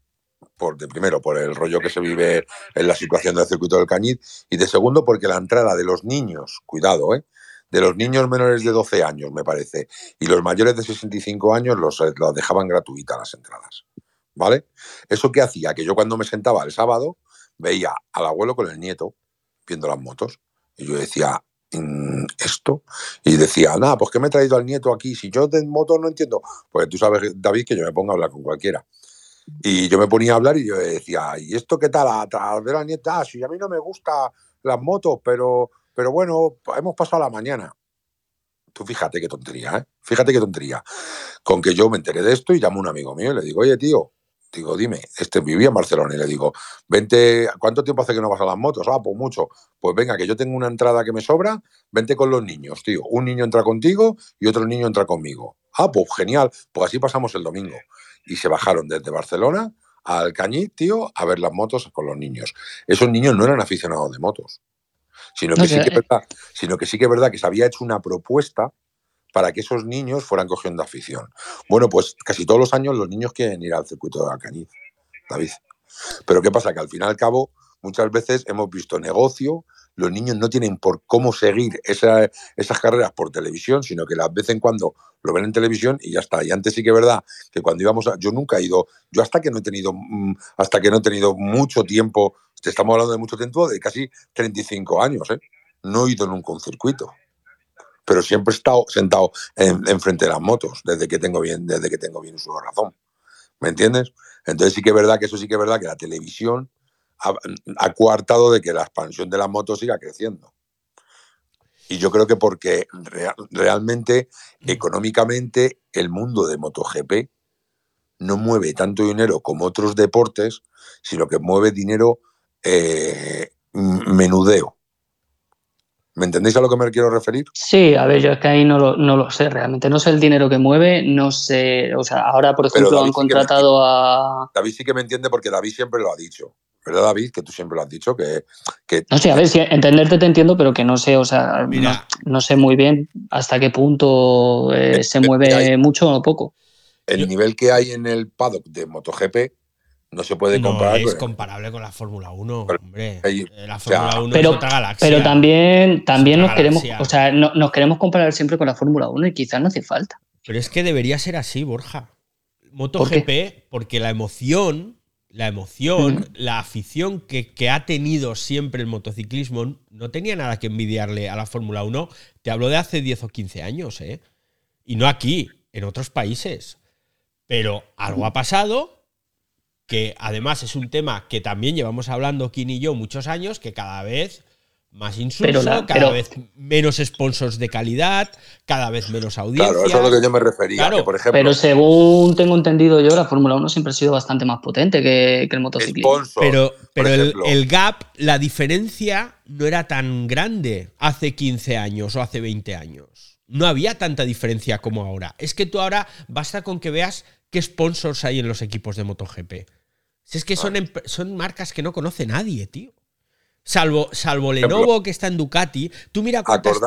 por, de primero por el rollo que se vive en la situación del circuito del Cañiz y de segundo porque la entrada de los niños, cuidado, ¿eh? de los niños menores de 12 años, me parece, y los mayores de 65 años los, eh, los dejaban gratuitas las entradas. ¿Vale? ¿Eso qué hacía? Que yo cuando me sentaba el sábado veía al abuelo con el nieto viendo las motos. Y yo decía, mm, esto. Y decía, nada, pues que me he traído al nieto aquí. Si yo de moto no entiendo, pues tú sabes, David, que yo me pongo a hablar con cualquiera. Y yo me ponía a hablar y yo decía, ¿y esto qué tal? A, a la nieta, ah, si a mí no me gustan las motos, pero, pero bueno, hemos pasado la mañana. Tú fíjate qué tontería, ¿eh? Fíjate qué tontería. Con que yo me enteré de esto y llamo a un amigo mío y le digo, oye, tío, digo, dime, este vivía en Barcelona y le digo, vente, ¿cuánto tiempo hace que no vas a las motos? Ah, pues mucho. Pues venga, que yo tengo una entrada que me sobra, vente con los niños, tío. Un niño entra contigo y otro niño entra conmigo. Ah, pues genial. Pues así pasamos el domingo y se bajaron desde Barcelona al Cañiz, tío, a ver las motos con los niños. Esos niños no eran aficionados de motos, sino que, sí, que, es verdad, sino que sí que es verdad que se había hecho una propuesta para que esos niños fueran cogiendo afición. Bueno, pues casi todos los años los niños quieren ir al circuito de Alcañiz, David. Pero ¿qué pasa? Que al fin y al cabo, muchas veces hemos visto negocio los niños no tienen por cómo seguir esas carreras por televisión, sino que las vez en cuando lo ven en televisión y ya está. Y antes sí que es verdad que cuando íbamos a, yo nunca he ido, yo hasta que no he tenido, mm, hasta que no he tenido mucho tiempo, te estamos hablando de mucho tiempo, de casi 35 años, ¿eh? no he ido nunca a un circuito. Pero siempre he estado sentado enfrente de las motos, desde que tengo bien, desde que tengo bien su razón. ¿Me entiendes? Entonces sí que es verdad que eso sí que es verdad que la televisión ha, coartado de que la expansión de las motos siga creciendo. Y yo creo que porque realmente, económicamente, el mundo de MotoGP no mueve tanto dinero como otros deportes, sino que mueve dinero eh, menudeo. ¿Me entendéis a lo que me quiero referir? Sí, a ver, yo es que ahí no lo, no lo sé, realmente no sé el dinero que mueve, no sé, o sea, ahora por ejemplo han contratado a... David sí que me entiende porque David siempre lo ha dicho. ¿verdad, David? Que tú siempre lo has dicho, que... no sé, a ver, si entenderte te entiendo, pero que no sé, o sea, no, sé muy bien hasta qué punto eh, se mueve mucho o poco. El nivel que hay en el paddock de MotoGP no se puede comparar. No es comparable con la Fórmula 1, hombre. Eh, la Fórmula 1 pero, es otra galaxia. Pero también, también nos queremos, o sea, nos queremos comparar siempre con la Fórmula 1 y quizás no hace falta. Pero es que debería ser así, Borja. MotoGP, porque la emoción la emoción, la afición que, ha tenido siempre el motociclismo no tenía nada que envidiarle a la Fórmula 1. Te hablo de hace 10 o 15 años, ¿eh? Y no aquí, en otros países. Pero algo ha pasado, que además es un tema que también llevamos hablando Kim y yo muchos años, que cada vez más insulso, cada vez menos sponsors de calidad, cada vez menos audiencia. Claro, eso es a lo que yo me refería. por ejemplo, pero según tengo entendido yo, la Fórmula 1 siempre ha sido bastante más potente que, el motociclismo. pero pero el, gap, la diferencia no era tan grande hace 15 años o hace 20 años. No había tanta diferencia como ahora. Es que tú ahora basta con que veas qué sponsors hay en los equipos de MotoGP. Si es que son, son marcas que no conoce nadie, tío. Salvo, salvo Lenovo que está en Ducati. Tú mira cuántas,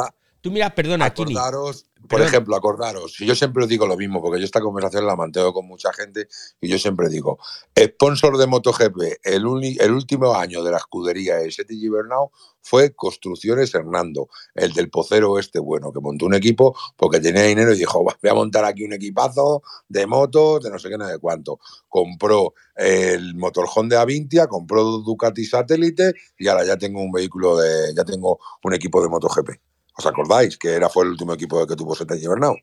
Tú mira, perdona, acordaros, por ejemplo, acordaros, y yo siempre os digo lo mismo, porque yo esta conversación la mantengo con mucha gente y yo siempre digo, sponsor de MotoGP, el, el último año de la escudería de Seti Gibernau fue Construcciones Hernando, el del pocero este bueno, que montó un equipo porque tenía dinero y dijo, voy a montar aquí un equipazo de motos, de no sé qué, no de cuánto. Compró el motorhome de Avintia, compró Ducati Satélite y ahora ya tengo un vehículo de, ya tengo un equipo de MotoGP. ¿Os acordáis que era fue el último equipo que tuvo Sete Bernau?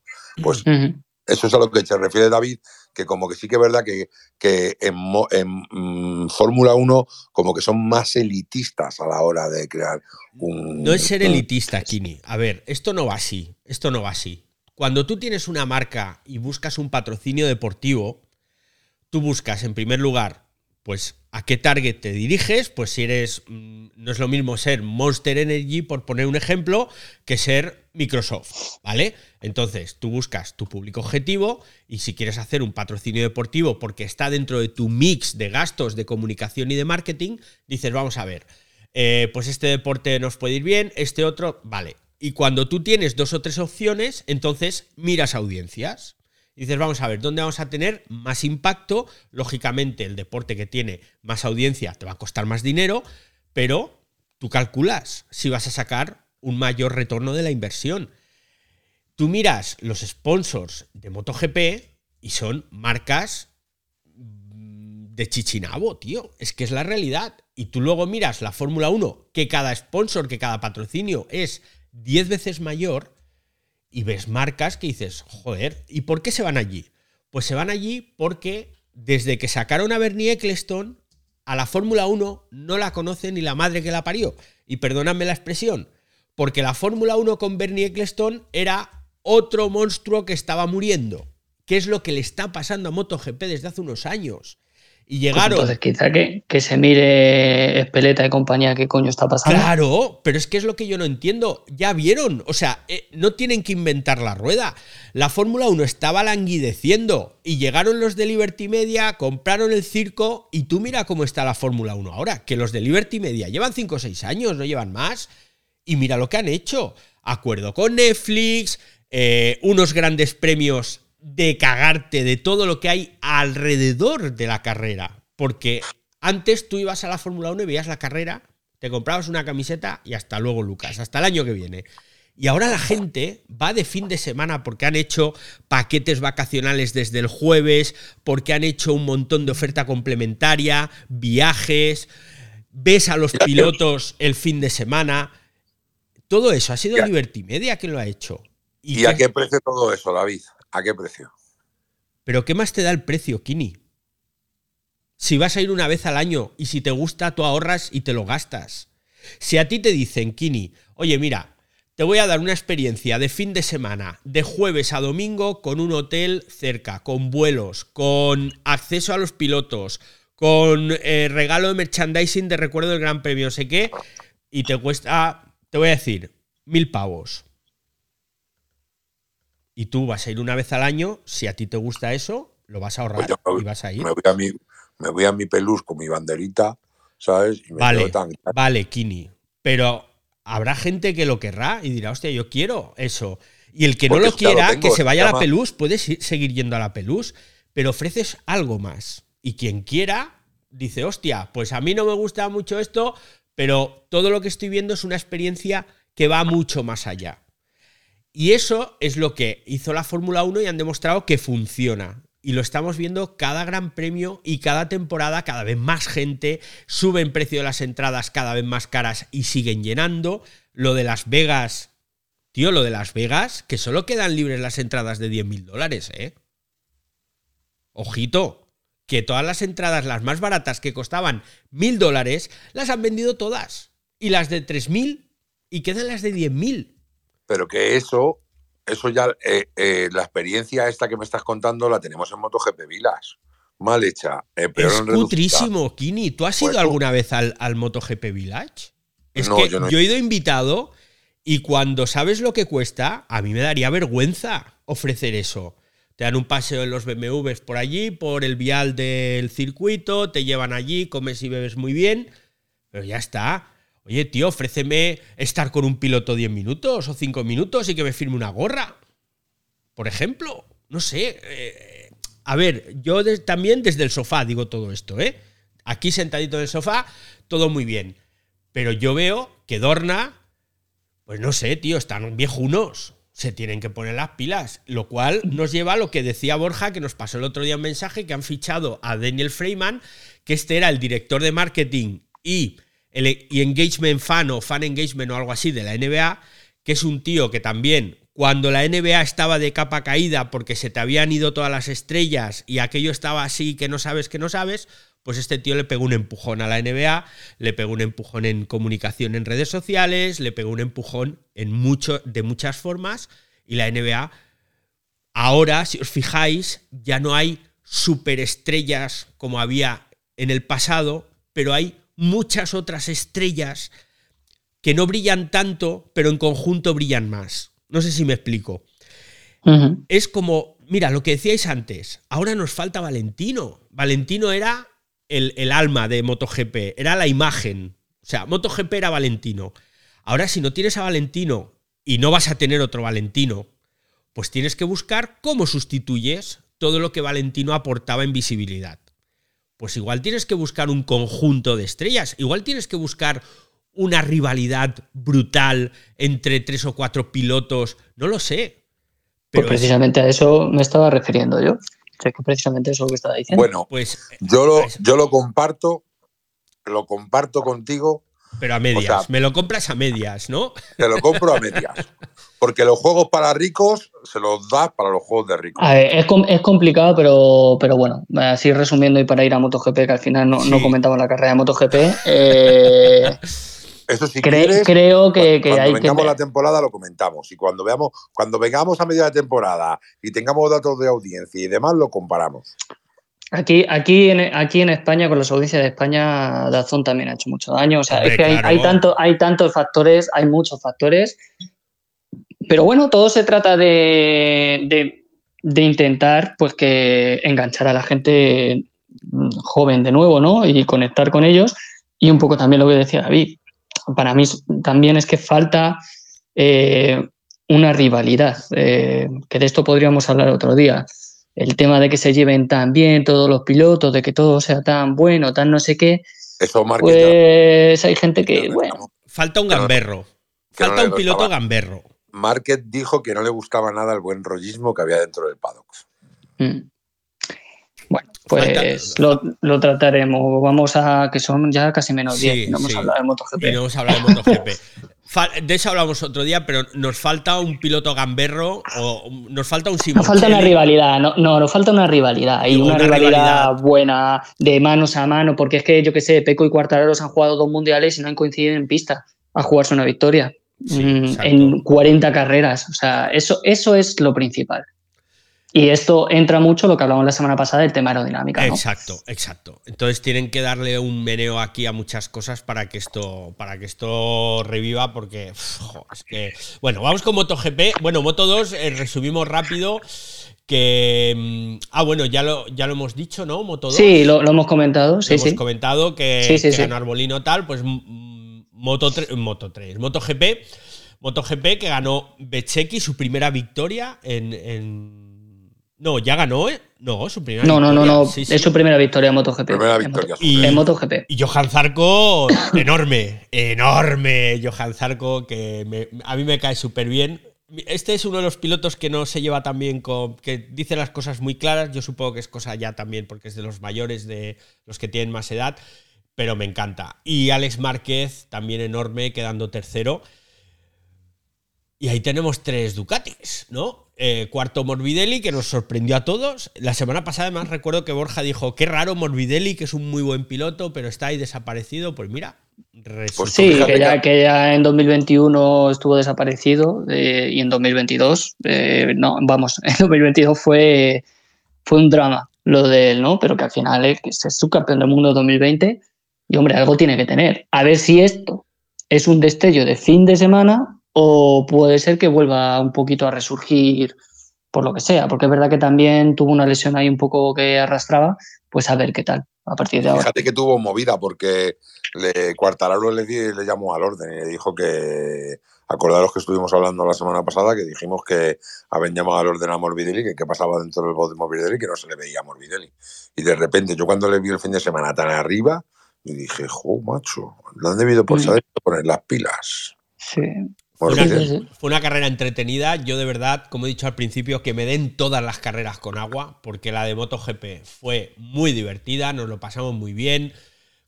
Pues eso es a lo que se refiere David, que como que sí que es verdad que, que en, mm, Fórmula 1 como que son más elitistas a la hora de crear un... No es ser elitista, Kini. A ver, esto no va así, esto no va así. Cuando tú tienes una marca y buscas un patrocinio deportivo, tú buscas en primer lugar pues a qué target te diriges, pues si eres, mm, no es lo mismo ser Monster Energy, por poner un ejemplo, que ser Microsoft, ¿vale? Entonces, tú buscas tu público objetivo y si quieres hacer un patrocinio deportivo porque está dentro de tu mix de gastos de comunicación y de marketing, dices, vamos a ver, eh, pues este deporte nos puede ir bien, este otro, vale. Y cuando tú tienes dos o tres opciones, entonces miras audiencias. Dices, vamos a ver, ¿dónde vamos a tener más impacto? Lógicamente, el deporte que tiene más audiencia te va a costar más dinero, pero tú calculas si vas a sacar un mayor retorno de la inversión. Tú miras los sponsors de MotoGP y son marcas de chichinabo, tío. Es que es la realidad. Y tú luego miras la Fórmula 1, que cada sponsor, que cada patrocinio es 10 veces mayor, y ves marcas que dices, joder, ¿y por qué se van allí? Pues se van allí porque desde que sacaron a Bernie Eccleston, a la Fórmula 1 no la conoce ni la madre que la parió. Y perdóname la expresión, porque la Fórmula 1 con Bernie Eccleston era otro monstruo que estaba muriendo. ¿Qué es lo que le está pasando a MotoGP desde hace unos años? Y llegaron. entonces, quizá que, que, se mire Espeleta y compañía qué coño está pasando. Claro, pero es que es lo que yo no entiendo. Ya vieron, o sea, eh, no tienen que inventar la rueda. La Fórmula 1 estaba languideciendo y llegaron los de Liberty Media, compraron el circo y tú mira cómo está la Fórmula 1 ahora, que los de Liberty Media llevan 5 o 6 años, no llevan más. Y mira lo que han hecho. Acuerdo con Netflix, eh, unos grandes premios de cagarte de todo lo que hay alrededor de la carrera. Porque antes tú ibas a la Fórmula 1 y veías la carrera, te comprabas una camiseta y hasta luego, Lucas, hasta el año que viene. Y ahora la gente va de fin de semana porque han hecho paquetes vacacionales desde el jueves, porque han hecho un montón de oferta complementaria, viajes, ves a los pilotos el fin de semana. Todo eso ha sido Liberty Media quien lo ha hecho. ¿Y, ¿Y a qué precio todo eso, David? ¿A qué precio? Pero ¿qué más te da el precio, Kini? Si vas a ir una vez al año y si te gusta, tú ahorras y te lo gastas. Si a ti te dicen, Kini, oye, mira, te voy a dar una experiencia de fin de semana, de jueves a domingo, con un hotel cerca, con vuelos, con acceso a los pilotos, con eh, regalo de merchandising de recuerdo del Gran Premio, sé qué, y te cuesta, te voy a decir, mil pavos y tú vas a ir una vez al año, si a ti te gusta eso, lo vas a ahorrar pues y vas a ir. Me voy a mi, me voy a mi pelús con mi banderita, ¿sabes? Y me vale, tan... vale, Kini. Pero habrá gente que lo querrá y dirá, hostia, yo quiero eso. Y el que no lo quiera, que se vaya a la pelús, puede seguir yendo a la pelús, pero ofreces algo más. Y quien quiera, dice, hostia, pues a mí no me gusta mucho esto, pero todo lo que estoy viendo es una experiencia que va mucho más allá. Y eso es lo que hizo la Fórmula 1 y han demostrado que funciona. Y lo estamos viendo cada gran premio y cada temporada, cada vez más gente, sube en precio de las entradas cada vez más caras y siguen llenando. Lo de Las Vegas, tío, lo de Las Vegas, que solo quedan libres las entradas de 10 mil dólares, ¿eh? Ojito, que todas las entradas, las más baratas que costaban mil dólares, las han vendido todas. Y las de 3 mil y quedan las de 10 mil pero que eso, eso ya, eh, eh, la experiencia esta que me estás contando la tenemos en MotoGP Vilas. Mal hecha. Eh, es cutrísimo, Kini. ¿Tú has ido pues alguna vez al, al, MotoGP Village? Es que yo, he ido invitado y cuando sabes lo que cuesta, a mí me daría vergüenza ofrecer eso. Te dan un paseo en los BMWs por allí, por el vial del circuito, te llevan allí, comes y bebes muy bien, pero ya está. Oye, tío, ofréceme estar con un piloto 10 minutos o 5 minutos y que me firme una gorra. Por ejemplo, no sé. Eh, a ver, yo también desde el sofá digo todo esto, ¿eh? Aquí sentadito en el sofá, todo muy bien. Pero yo veo que Dorna, pues no sé, tío, están viejunos. Se tienen que poner las pilas. Lo cual nos lleva a lo que decía Borja, que nos pasó el otro día un mensaje, que han fichado a Daniel Freeman, que este era el director de marketing y y engagement fan o fan engagement o algo así de la NBA, que es un tío que también cuando la NBA estaba de capa caída porque se te habían ido todas las estrellas y aquello estaba así que no sabes que no sabes, pues este tío le pegó un empujón a la NBA, le pegó un empujón en comunicación en redes sociales, le pegó un empujón en mucho, de muchas formas y la NBA ahora, si os fijáis, ya no hay superestrellas como había en el pasado, pero hay muchas otras estrellas que no brillan tanto, pero en conjunto brillan más. No sé si me explico. Es como, mira, lo que decíais antes, ahora nos falta Valentino. Valentino era el, el, alma de MotoGP, era la imagen. O sea, MotoGP era Valentino. Ahora, si no tienes a Valentino y no vas a tener otro Valentino, pues tienes que buscar cómo sustituyes todo lo que Valentino aportaba en visibilidad. Pues igual tienes que buscar un conjunto de estrellas, igual tienes que buscar una rivalidad brutal entre tres o cuatro pilotos, no lo sé. Pues precisamente a eso me estaba refiriendo yo. Sé que precisamente eso que estaba diciendo. Bueno, pues yo lo, yo lo comparto, lo comparto contigo. Pero a medias. me lo compras a medias, ¿no? Te lo compro a medias. <laughs> Porque los juegos para ricos se los da para los juegos de ricos. es, es, complicado, pero, pero bueno, así resumiendo y para ir a MotoGP, que al final no, no comentamos la carrera de MotoGP. <laughs> Eh, Eso sí creo que, que cuando vengamos la temporada lo comentamos y cuando veamos, cuando vengamos a media de temporada y tengamos datos de audiencia y demás lo comparamos. Aquí, aquí, en, aquí en España, con las audiencias de España, Dazón también ha hecho mucho daño. O sea, es que hay, tanto, hay tantos factores, hay muchos factores. Pero bueno, todo se trata de, de, intentar pues que enganchar a la gente joven de nuevo, ¿no? Y conectar con ellos. Y un poco también lo que decía David para mí también es que falta eh, una rivalidad, eh, que de esto podríamos hablar otro día. El tema de que se lleven tan bien todos los pilotos, de que todo sea tan bueno, tan no sé qué. Eso Pues hay gente que, bueno. Falta un gamberro. Falta un piloto gamberro. Market dijo que no le gustaba nada el buen rollismo que había dentro del paddock. Mm. Bueno, pues lo, trataremos. Vamos a que son ya casi menos 10. no hemos hablado de MotoGP. no hemos hablado de MotoGP. de eso hablamos otro día, pero nos falta un piloto gamberro o nos falta un Nos falta una rivalidad, no, no, nos falta una rivalidad y una, rivalidad, buena de manos a mano, porque es que yo que sé, Peco y Cuartararos han jugado dos mundiales y no han coincidido en pista a jugarse una victoria mm, en 40 carreras. O sea, eso, eso es lo principal. Y esto entra mucho lo que hablamos la semana pasada del tema aerodinámica. Exacto, exacto. Entonces tienen que darle un meneo aquí a muchas cosas para que esto, para que esto reviva, porque es que. Bueno, vamos con MotoGP. Bueno, Moto 2, eh, resumimos rápido. Que. Mm, ah, bueno, ya lo, ya lo hemos dicho, ¿no? Moto 2. Sí, lo, hemos comentado. Sí, hemos comentado que, sí, Arbolino tal, pues mm, Moto 3, Moto 3, MotoGP. MotoGP que ganó Becheki su primera victoria en no, ya ganó, ¿eh? No, su primera no, victoria. No, no, no, es su primera victoria en MotoGP. Primera victoria. Y, en MotoGP. Y Johan Zarco, <coughs> enorme, enorme Johan Zarco, que a mí me cae súper bien. Este es uno de los pilotos que no se lleva tan bien con. que dice las cosas muy claras. Yo supongo que es cosa ya también porque es de los mayores, de los que tienen más edad, pero me encanta. Y Alex Márquez, también enorme, quedando tercero. Y ahí tenemos tres Ducatis, ¿no? Eh, cuarto Morbidelli, que nos sorprendió a todos. La semana pasada, además, recuerdo que Borja dijo: Qué raro Morbidelli, que es un muy buen piloto, pero está ahí desaparecido. Pues mira, pues sí, que ya, que ya en 2021 estuvo desaparecido eh, y en 2022, eh, no, vamos, <laughs> en 2022 fue, fue un drama lo de él, ¿no? Pero que al final es, es subcampeón del mundo 2020 y, hombre, algo tiene que tener. A ver si esto es un destello de fin de semana o puede ser que vuelva un poquito a resurgir por lo que sea, porque es verdad que también tuvo una lesión ahí un poco que arrastraba, pues a ver qué tal a partir de ahora. Fíjate que tuvo movida porque le, Cuartararo le, le llamó al orden y le dijo que, acordaros que estuvimos hablando la semana pasada, que dijimos que habían llamado al orden a Morbidelli, que qué pasaba dentro del bot de Morbidelli, que no se le veía a Morbidelli. Y de repente yo cuando le vi el fin de semana tan arriba, y dije, jo, macho, lo han debido por saber poner las pilas. Sí. Fue una, carrera entretenida. Yo de verdad, como he dicho al principio, que me den todas las carreras con agua, porque la de MotoGP fue muy divertida, nos lo pasamos muy bien.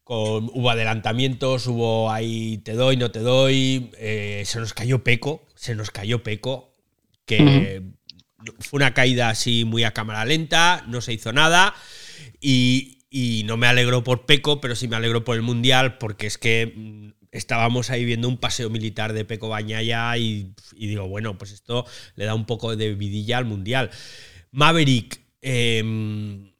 Con, hubo adelantamientos, hubo ahí te doy, no te doy. Eh, se nos cayó Peco, se nos cayó Peco, que fue una caída así muy a cámara lenta, no se hizo nada. Y, y no me alegró por Peco, pero sí me alegró por el Mundial, porque es que mm, estábamos ahí viendo un paseo militar de Peco Bañaya y, digo, bueno, pues esto le da un poco de vidilla al Mundial. Maverick, em,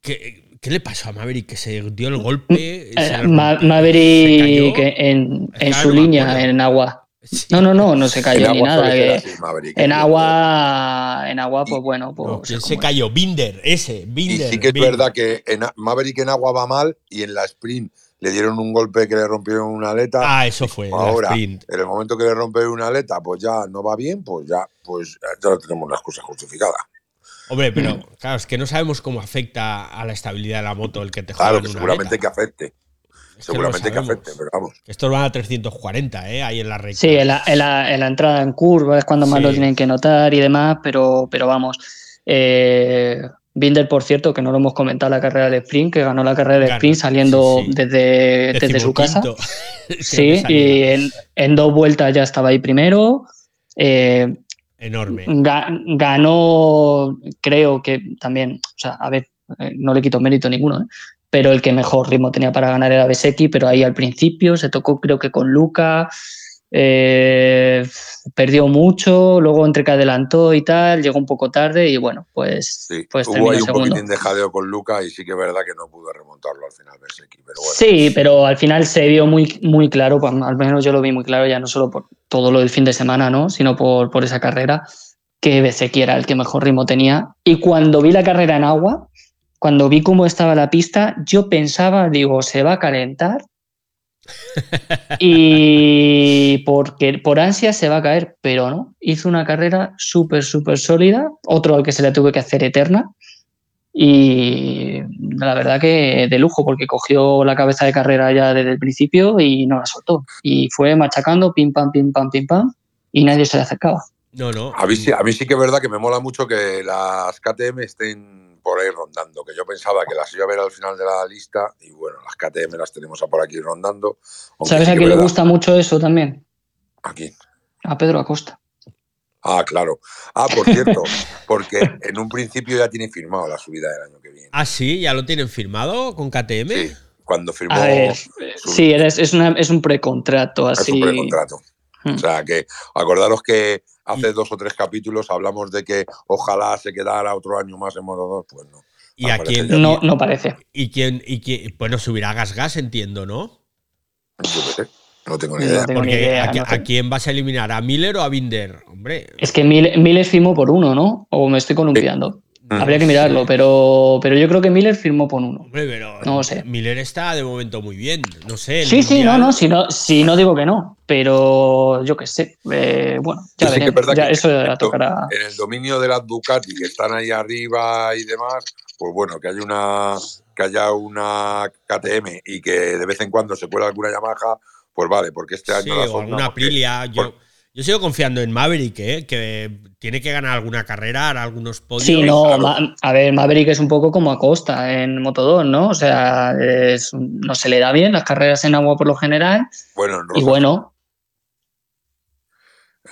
¿qué, le pasó a Maverick? Que se dio el golpe. Eh, Maverick en, su línea, en agua. No, no, no, no se cayó ni nada. en agua, en agua, pues bueno, pues. se cayó, Binder, ese, Binder. Y sí que es verdad que en Maverick en agua va mal y en la sprint le dieron un golpe que le rompieron una aleta. Ah, eso fue. Ahora, sprint. en el momento que le rompen una aleta, pues ya no va bien, pues ya, pues ya tenemos una excusa justificada. Hombre, pero Mm. claro, es que no sabemos cómo afecta a la estabilidad de la moto el que te Claro, que una seguramente aleta. que afecte. Seguramente que afecte, pero vamos. Estos van a 340, ¿eh? Ahí en la recta. Sí, en la, en la- en la entrada en curva es cuando más Sí. lo tienen que notar y demás, pero, pero vamos. Eh, Binder, por cierto, que no lo hemos comentado, la carrera del sprint, que ganó la carrera del Ganó, sprint saliendo sí, sí. desde, desde su casa. <laughs> Sí, y en, en dos vueltas ya estaba ahí primero. Eh, Enorme. ga- ganó, creo que también, o sea, a ver, eh, no le quito mérito ninguno, ¿eh? Pero el que mejor ritmo tenía para ganar era Besecchi, pero ahí al principio se tocó creo que con Luca, eh, perdió mucho, luego entre que adelantó y tal, llegó un poco tarde y bueno, pues, Sí, pues hubo ahí un segundo. poquitín de jadeo con Luca y sí que es verdad que no pudo remontarlo al final Berseki, pero bueno. Sí, pero al final se vio muy, muy claro, pues, al menos yo lo vi muy claro, ya no solo por todo lo del fin de semana, ¿no? sino por, por esa carrera, que Becerril era el que mejor ritmo tenía. Y cuando vi la carrera en agua, cuando vi cómo estaba la pista, yo pensaba, digo, se va a calentar <laughs> y porque por ansia se va a caer, pero no. Hizo una carrera súper, súper sólida, otro al que se le tuve que hacer eterna. Y la verdad que de lujo, porque cogió la cabeza de carrera ya desde el principio y no la soltó. Y fue machacando, pim, pam, pim, pam, pim, pam, y nadie se le acercaba. No, no. A mí, sí, a mí sí que es verdad que me mola mucho que las KTM estén por ahí rondando, que yo pensaba que las iba a ver al final de la lista y bueno, las KTM las tenemos a por aquí rondando. ¿Sabes sí a quién le es gusta mucho eso también? Aquí. A Pedro Acosta. Ah, claro. Ah, por cierto, porque en un principio ya tiene firmado la subida del año que viene. Ah, sí, ya lo tienen firmado con KTM. Sí, cuando firmó A ver, sí, es, una- es un precontrato es así. un precontrato. Mm. O sea que acordaros que hace dos o tres capítulos hablamos de que ojalá se quedara otro año más en Moto 2, pues no. ¿Y a. No, no parece. ¿Y quién? Y quién bueno, subirá Gas Gas, entiendo, ¿no? Yo qué sé, no tengo ni No idea. tengo ni idea, ¿a, qui- no sé. a quién vas a eliminar? ¿A Miller o a Binder? Hombre. Es que Miller, Miller firmó por uno, ¿no? O me estoy columpiando. Habría que mirarlo, pero, pero yo creo que Miller firmó por uno. Hombre, pero No sé. Miller está de momento muy bien. No sé. Sí, sí, no, Mundial- no, si no, si no digo que no, pero yo qué sé. eh, bueno, ya sí que es veremos. verdad ya que eso ya el- tocará. En el dominio de las Ducati, que están ahí arriba y demás, pues bueno, que haya una que haya una KTM y que de vez en cuando se cuela alguna Yamaha, pues vale, porque este año Sí, la o alguna porque- Aprilia. Yo, por- yo sigo confiando en Maverick, ¿eh? que tiene que ganar alguna carrera, hará algunos podios. Sí, no, claro. A ver, Maverick es un poco como Acosta en Moto2, ¿no? O sea, es- no se le da bien las carreras en agua por lo general. bueno, en Rosa, Y bueno,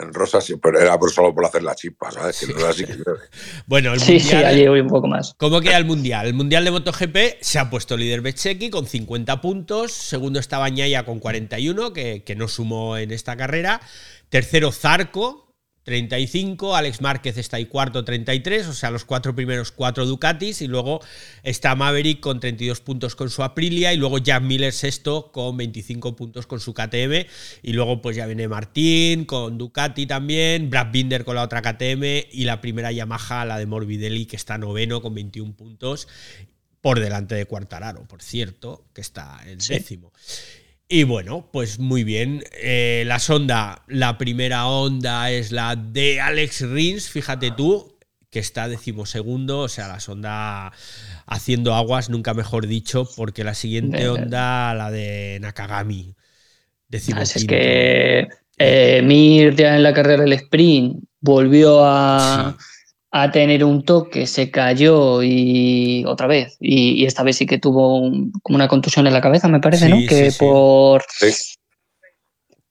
en Rosa sí, pero era por- solo por hacer la chispa, ¿sabes? Que en Rosa sí que llueve. <laughs> Bueno, el sí, sí, allí voy un poco más. ¿Cómo queda el Mundial? El Mundial de MotoGP se ha puesto líder Bezzecchi con 50 puntos. Segundo está Bañaya con 41, que, que no sumó en esta carrera. Tercero Zarco, 35. Alex Márquez está ahí cuarto, 33. O sea, los cuatro primeros, cuatro Ducatis. Y luego está Maverick con 32 puntos con su Aprilia. Y luego Jack Miller sexto con 25 puntos con su KTM. Y luego pues ya viene Martín con Ducati también. Brad Binder con la otra KTM. Y la primera Yamaha, la de Morbidelli, que está noveno con 21 puntos. Por delante de Cuartararo, por cierto, que está en Sí. décimo. Y bueno, pues muy bien. Eh, la sonda, la primera onda es la de Alex Rins, fíjate tú, que está decimosegundo, o sea, la sonda haciendo aguas, nunca mejor dicho, porque la siguiente onda, la de Nakagami, Ah, es que eh, Mir ya en la carrera del sprint volvió a, a tener un toque, se cayó y otra vez. Y, y esta vez sí que tuvo un- como una contusión en la cabeza, me parece, Sí, ¿no? sí, Que sí. por Sí.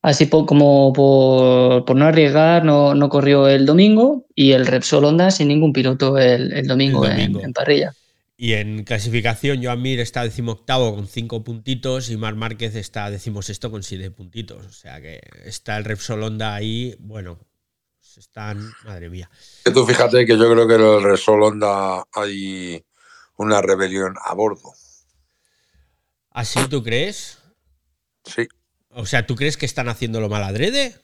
así como por, por no arriesgar, no, no corrió el domingo y el Repsol Honda sin ningún piloto el, el domingo, El en- domingo. En, parrilla. Y en clasificación, Joan Mir está decimoctavo con cinco puntitos y Mar Márquez está decimosexto con siete puntitos. O sea que está el Repsol Honda ahí, bueno, están, madre mía. Tú fíjate que yo creo que en el Resol Honda hay una rebelión a bordo. ¿Así tú crees? Sí. O sea, ¿tú crees que están haciéndolo mal adrede?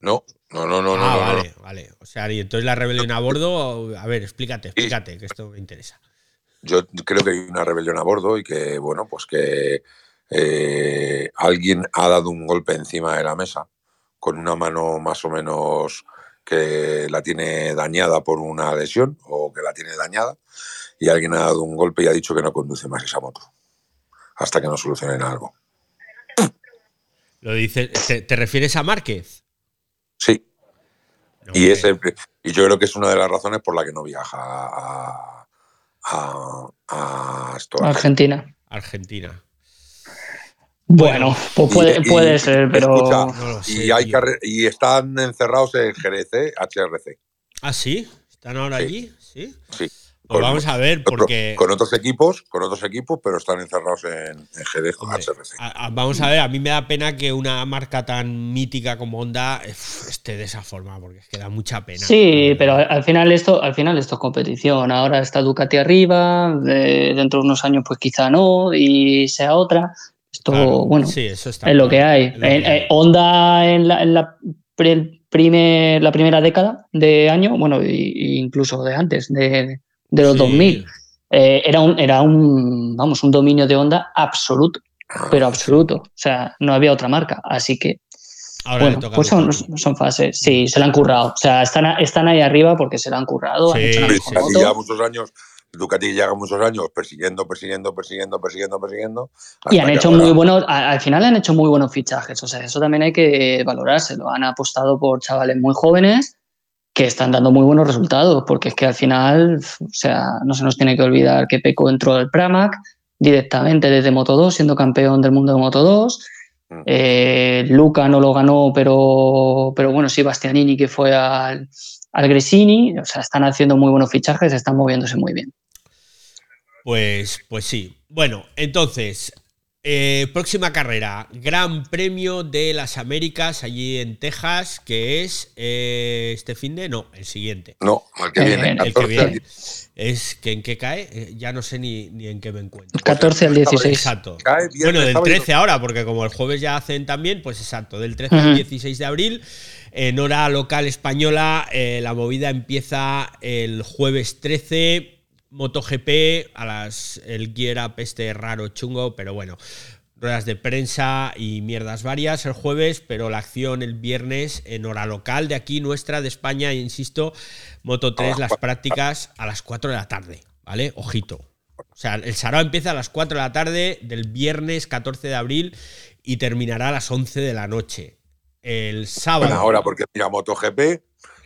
No, no, no, no. no, ah, no, no. vale, vale. O sea, y entonces la rebelión a bordo, a ver, explícate, explícate, que esto me interesa. Yo creo que hay una rebelión a bordo y que, bueno, pues que eh, alguien ha dado un golpe encima de la mesa con una mano más o menos que la tiene dañada por una lesión o que la tiene dañada y alguien ha dado un golpe y ha dicho que no conduce más esa moto hasta que no solucionen algo. Lo dice, ¿te, refieres a Márquez? Sí. y, ese, y yo creo que es una de las razones por la que no viaja a, a, Argentina. Argentina. Bueno, pues puede, puede ser, pero. y, hay y están encerrados en Jerez, ¿eh? HRC. ¿Ah, sí? ¿Están ahora allí? Sí. Sí. Pues vamos a ver, porque. con otros equipos, con otros equipos, pero están encerrados en, en Jerez con HRC. vamos a ver, a mí me da pena que una marca tan mítica como Honda esté de esa forma, porque es que da mucha pena. Sí, pero al final esto, al final esto es competición. Ahora está Ducati arriba, dentro de unos años, pues quizá no, y sea otra. Esto, bueno, es lo que hay. Eh, Honda en la, en la, primer, la primera década de año, bueno, incluso de antes, de, de los 2000, eh, era, un, era un, vamos, un dominio de Honda absoluto, pero absoluto. O sea, no había otra marca. Así que, bueno, pues son, son, fases. Sí, se la han currado. O sea, están, están ahí arriba porque se la han currado. Han hecho ya muchos años Ducati lleva muchos años persiguiendo, persiguiendo, persiguiendo, persiguiendo, persiguiendo. Y han hecho muy buenos, al final han hecho muy buenos fichajes, o sea, eso también hay que valorárselo. Han apostado por chavales muy jóvenes que están dando muy buenos resultados, porque es que al final, o sea, no se nos tiene que olvidar que Peco entró al Pramac directamente desde Moto 2, siendo campeón del mundo de Moto 2. Mm. Eh, Luca no lo ganó, pero, pero bueno, sí, Bastianini que fue al, al Gresini, o sea, están haciendo muy buenos fichajes, están moviéndose muy bien. Pues, pues sí. Bueno, entonces, eh, próxima carrera, Gran Premio de las Américas allí en Texas, que es eh, este fin de, no, el siguiente. No, el que viene. El, que viene. Es que en qué cae, eh, ya no sé ni, en qué me encuentro. 14 al 16. Exacto. bueno, del 13 ahora, porque como el jueves ya hacen también, pues exacto, del 13 al 16 de abril. En hora local española, la movida empieza el jueves 13 MotoGP, a las, el gear up este raro chungo, pero bueno, ruedas de prensa y mierdas varias el jueves, pero la acción el viernes en hora local de aquí, nuestra, de España, e insisto, Moto 3, las prácticas a las 4 de la tarde, ¿vale? Ojito. O sea, el Sarao empieza a las 4 de la tarde del viernes 14 de abril y terminará a las 11 de la noche. El sábado. Bueno, ahora, porque mira, MotoGP,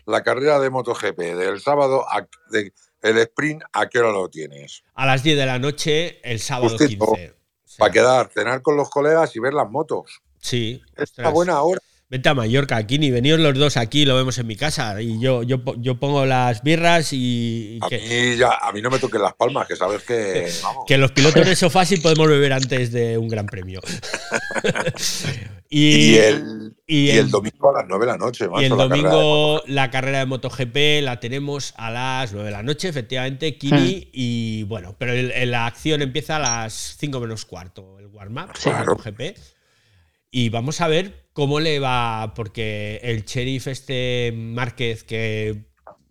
la carrera de MotoGP del sábado, de, el sprint, ¿a qué hora lo tienes? A las 10 de la noche, el sábado 15. Para quedar, cenar con los colegas y ver las motos. Sí. Es una buena hora. Vente a Mallorca, aquí ni venidos los dos aquí, lo vemos en mi casa. Y yo, yo, yo pongo las birras y. a, mí ya, a mí no me toquen las palmas, que sabes que. Que los pilotos de sofá sí podemos beber antes de un gran premio. <laughs> y, el, y, el, domingo a las 9 de la noche. y el domingo la carrera de MotoGP la tenemos a las 9 de la noche, efectivamente, Kini. Hmm. Y bueno, pero la acción empieza a las 5 menos cuarto, el warm-up MotoGP. Y vamos a ver cómo le va, porque el sheriff este Márquez, que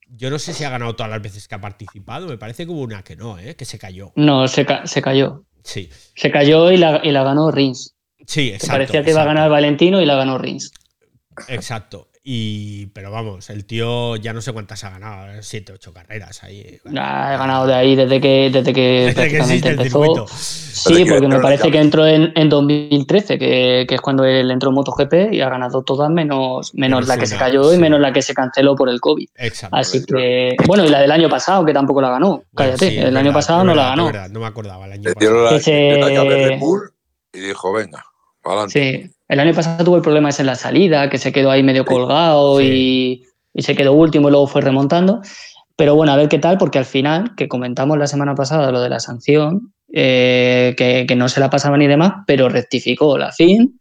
yo no sé si ha ganado todas las veces que ha participado, me parece que hubo una que no, ¿eh? que se cayó. No, se, se cayó. Sí. Se cayó y la, y la ganó Rins. Sí, exacto. parecía que iba a ganar Valentino y la ganó Rins. Exacto. Y, pero vamos, el tío ya no sé cuántas ha ganado, siete, ocho carreras ahí. ha ganado de ahí desde que, desde que, <laughs> empezó. Sí, porque me parece que entró en, en 2013, que, que, es cuando él entró en MotoGP y ha ganado todas menos, menos la que se cayó y menos la que se canceló por el COVID. Exacto. Así que, bueno, y la del año pasado, que tampoco la ganó. Cállate, el año pasado no la ganó. no me acordaba el año pasado. y dijo, venga, Sí, el año pasado tuvo el problema ese en la salida, que se quedó ahí medio colgado y, se quedó último y luego fue remontando. Pero bueno, a ver qué tal, porque al final, que comentamos la semana pasada lo de la sanción, eh, que, no se la pasaba ni demás, pero rectificó la fin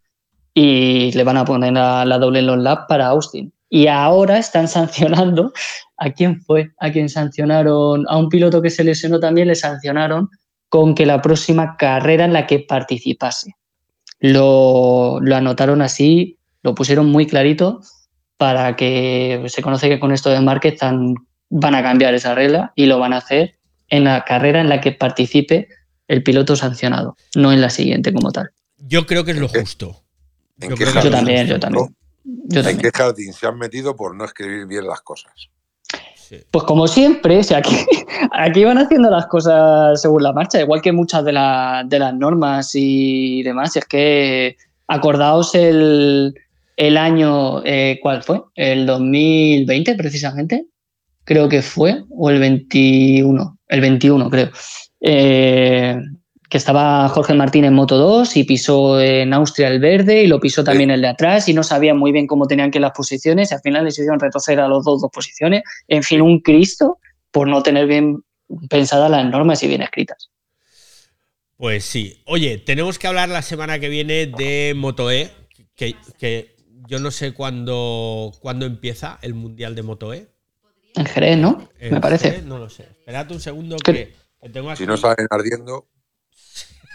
y le van a poner la, la doble en los lab para Austin. Y ahora están <laughs> sancionando, ¿a quién fue? A quien sancionaron, a un piloto que se lesionó también le sancionaron con que la próxima carrera en la que participase lo, anotaron así, lo pusieron muy clarito para que se conoce que con esto de Márquez van a cambiar esa regla y lo van a hacer en la carrera en la que participe el piloto sancionado, no en la siguiente como tal. Yo creo que es lo justo. ¿En Yo qué creo que Yo jardín? también, yo también. Yo ¿En también. qué jardín se han metido por no escribir bien las cosas? Pues como siempre, si aquí, <laughs> aquí van haciendo las cosas según la marcha, igual que muchas de, de las normas y demás. Es que acordaos el, el año, eh, ¿cuál fue? El 2020 precisamente, creo que fue, o el 21, el 21 creo. Eh, que estaba Jorge Martín en Moto 2 y pisó en Austria el verde y lo pisó también el de atrás y no sabían muy bien cómo tenían que ir las posiciones y al final les hicieron retroceder a los dos dos posiciones. En fin, un Cristo por no tener bien pensadas las normas y bien escritas. Pues sí. Oye, tenemos que hablar la semana que viene de Moto E, que, que yo no sé cuándo, cuándo empieza el Mundial de Moto E. En Jerez, ¿no? Eh, Me parece. No lo sé. Esperad un segundo que, que tengo aquí. Si no salen ardiendo,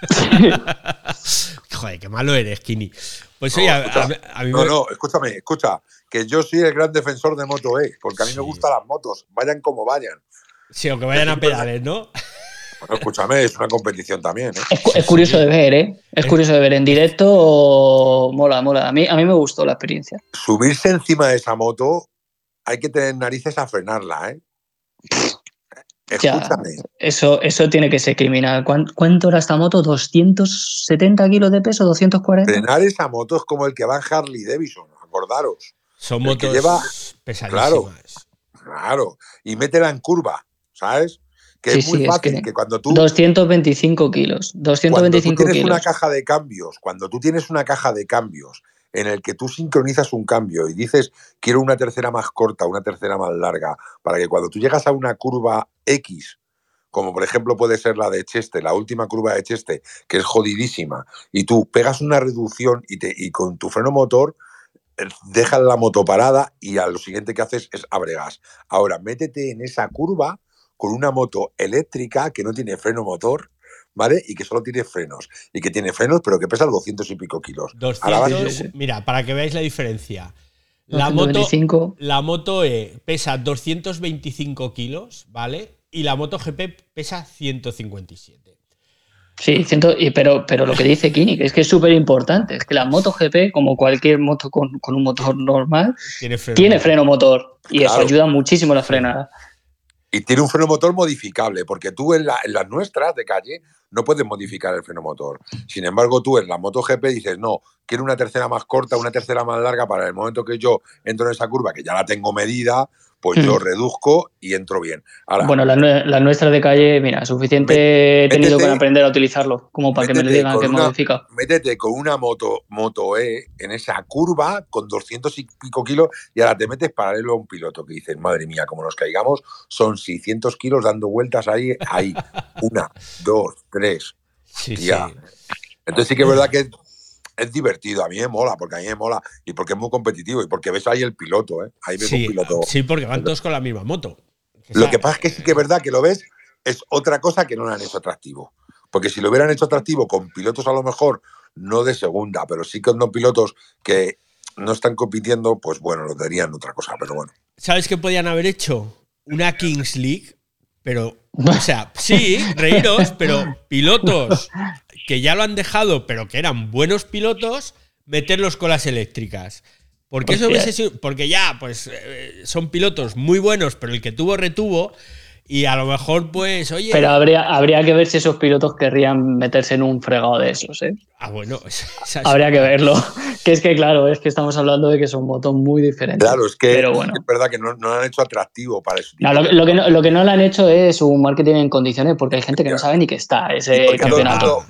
<laughs> Joder, qué malo eres, Kini. Pues No, oye, a, escucha. a- a mí No, me- no, escúchame, escucha, que yo soy el gran defensor de Moto E, porque a mí Sí. me gustan las motos, vayan como vayan. Sí, o que vayan a pedales, ¿no? Bueno, escúchame, es una competición también, ¿eh? Es, cu- es curioso de ver, ¿eh? Es curioso de ver en directo. Mola, mola. A mí, a mí me gustó la experiencia. Subirse encima de esa moto, hay que tener narices a frenarla, ¿eh? Ya. Escúchame, Eso, eso tiene que ser criminal. ¿Cuán- ¿Cuánto era esta moto? ¿270 kilos de peso? ¿240? frenar esa moto es como el que va en Harley Davidson, acordaros. Son El que motos lleva- pesadísimas. Claro, y métela en curva, ¿sabes? Que Sí, es muy sí, es fácil, que que, cuando tú 225 kilos. Cuando tú 225 tienes kilos. una caja de cambios, cuando tú tienes una caja de cambios en el que tú sincronizas un cambio y dices quiero una tercera más corta, una tercera más larga, para que cuando tú llegas a una curva X, como por ejemplo puede ser la de Cheste, la última curva de Cheste, que es jodidísima, y tú pegas una reducción y, con tu freno motor eh, dejas la moto parada y a lo siguiente que haces es abregas. Ahora, métete en esa curva con una moto eléctrica que no tiene freno motor, ¿vale? Y que solo tiene frenos. Y que tiene frenos, pero que pesa 200 y pico kilos. Ahora vas- 200, mira, para que veáis la diferencia. La moto, 225. la moto E pesa 225 kilos, ¿vale? Y la moto GP pesa 157. Sí, ciento- y- pero, pero lo que dice Kini, que es que es súper importante, es que la MotoGP, como cualquier moto con, con un motor normal, Tiene freno. tiene freno motor. Y eso ayuda muchísimo a la frenada. Y tiene un freno motor modificable, porque tú en, la- en las nuestras de calle no puedes modificar el freno motor. Sin embargo, tú en la MotoGP dices, no, quiero una tercera más corta, una tercera más larga para el momento que yo entro en esa curva, que ya la tengo medida, pues yo Mm. reduzco y entro bien. Ahora, Bueno, las nue- las nuestras de calle, mira, suficiente he tenido métete- que aprender a utilizarlo, como para que me lo digan con que una- modifica. métete con una moto, moto E en esa curva con 200 y pico kilos y ahora te metes paralelo a un piloto que dices, madre mía, como nos caigamos, son 600 kilos dando vueltas ahí, ahí. Una, dos, tres. Sí, Tía. sí. Entonces sí que es verdad que es, divertido, a mí me mola, porque a mí me mola y porque es muy competitivo y porque ves ahí el piloto, ¿eh? Ahí ves Sí, un piloto. sí, porque van todos con la misma moto. Lo que pasa es que sí que es verdad que lo ves, es otra cosa que no lo han hecho atractivo. Porque si lo hubieran hecho atractivo con pilotos a lo mejor no de segunda, pero sí con dos pilotos que no están compitiendo, pues bueno, lo darían otra cosa, pero bueno. ¿Sabes qué podían haber hecho? Una Kings League, pero. <laughs> O sea, sí, reíros, pero pilotos que ya lo han dejado, pero que eran buenos pilotos, meterlos con las eléctricas. Porque eso hubiese sido. Porque ya, pues, eh, son pilotos muy buenos, pero el que tuvo, retuvo. Y a lo mejor, pues, oye. Pero habría, habría que ver si esos pilotos querrían meterse en un fregado de esos, ¿eh? Ah, bueno, <laughs> Habría que verlo. <laughs> Que es que, claro, es que estamos hablando de que son motos muy diferentes. Claro, es que Pero bueno. es verdad que no, no lo han hecho atractivo para eso. No, lo, que- lo que no, lo que no le han hecho es un marketing en condiciones porque hay gente que no sabe ni que está ese campeonato.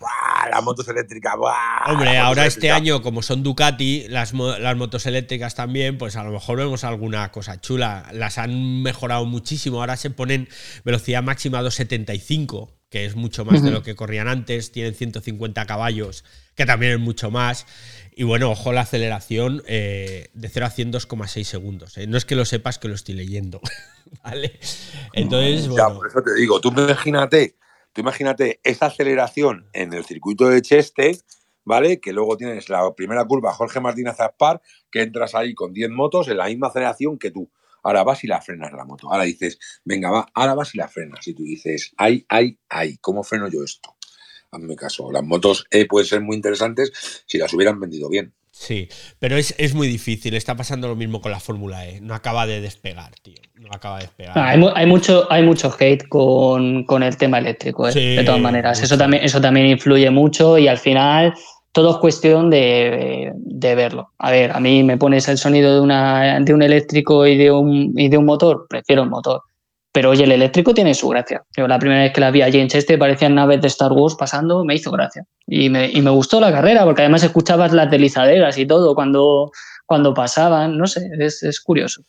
Las motos eléctricas, ¡buah! Hombre, ahora este año, como son Ducati, las, mo- las motos eléctricas también, pues a lo mejor vemos alguna cosa chula. Las han mejorado muchísimo. Ahora se ponen velocidad máxima 275, que es mucho más de lo que corrían antes. Tienen 150 caballos, que también es mucho más. Y bueno, ojo la aceleración eh, de 0 a 100 2,6 segundos. eh. No es que lo sepas, que lo estoy leyendo. <laughs> ¿Vale? Entonces, Ya, bueno. por eso te digo, tú imagínate, tú imagínate esa aceleración en el circuito de Cheste, ¿vale? Que luego tienes la primera curva Jorge Martínez Aspar, que entras ahí con 10 motos en la misma aceleración que tú. Ahora vas y la frenas la moto. Ahora dices, venga, va, ahora vas y la frenas. Y tú dices, ay, ay, ay, ¿cómo freno yo esto? hazme caso. Las motos E pueden ser muy interesantes si las hubieran vendido bien. Sí, pero es, muy difícil. Está pasando lo mismo con la Fórmula E. No acaba de despegar, tío. No acaba de despegar. Ah, hay, mucho, hay mucho hate con, el tema eléctrico, ¿eh? de todas maneras. Eso también, eso también influye mucho y al final todo es cuestión de, verlo. A ver, a mí me pones el sonido de, una, de un eléctrico y de un, y de un motor, prefiero el motor. Pero oye, el eléctrico tiene su gracia. Yo la primera vez que la vi allí en Cheste parecían naves de Star Wars pasando, me hizo gracia. Y me, y me gustó la carrera, porque además escuchabas las deslizaderas y todo cuando, cuando pasaban, no sé, es, es curioso.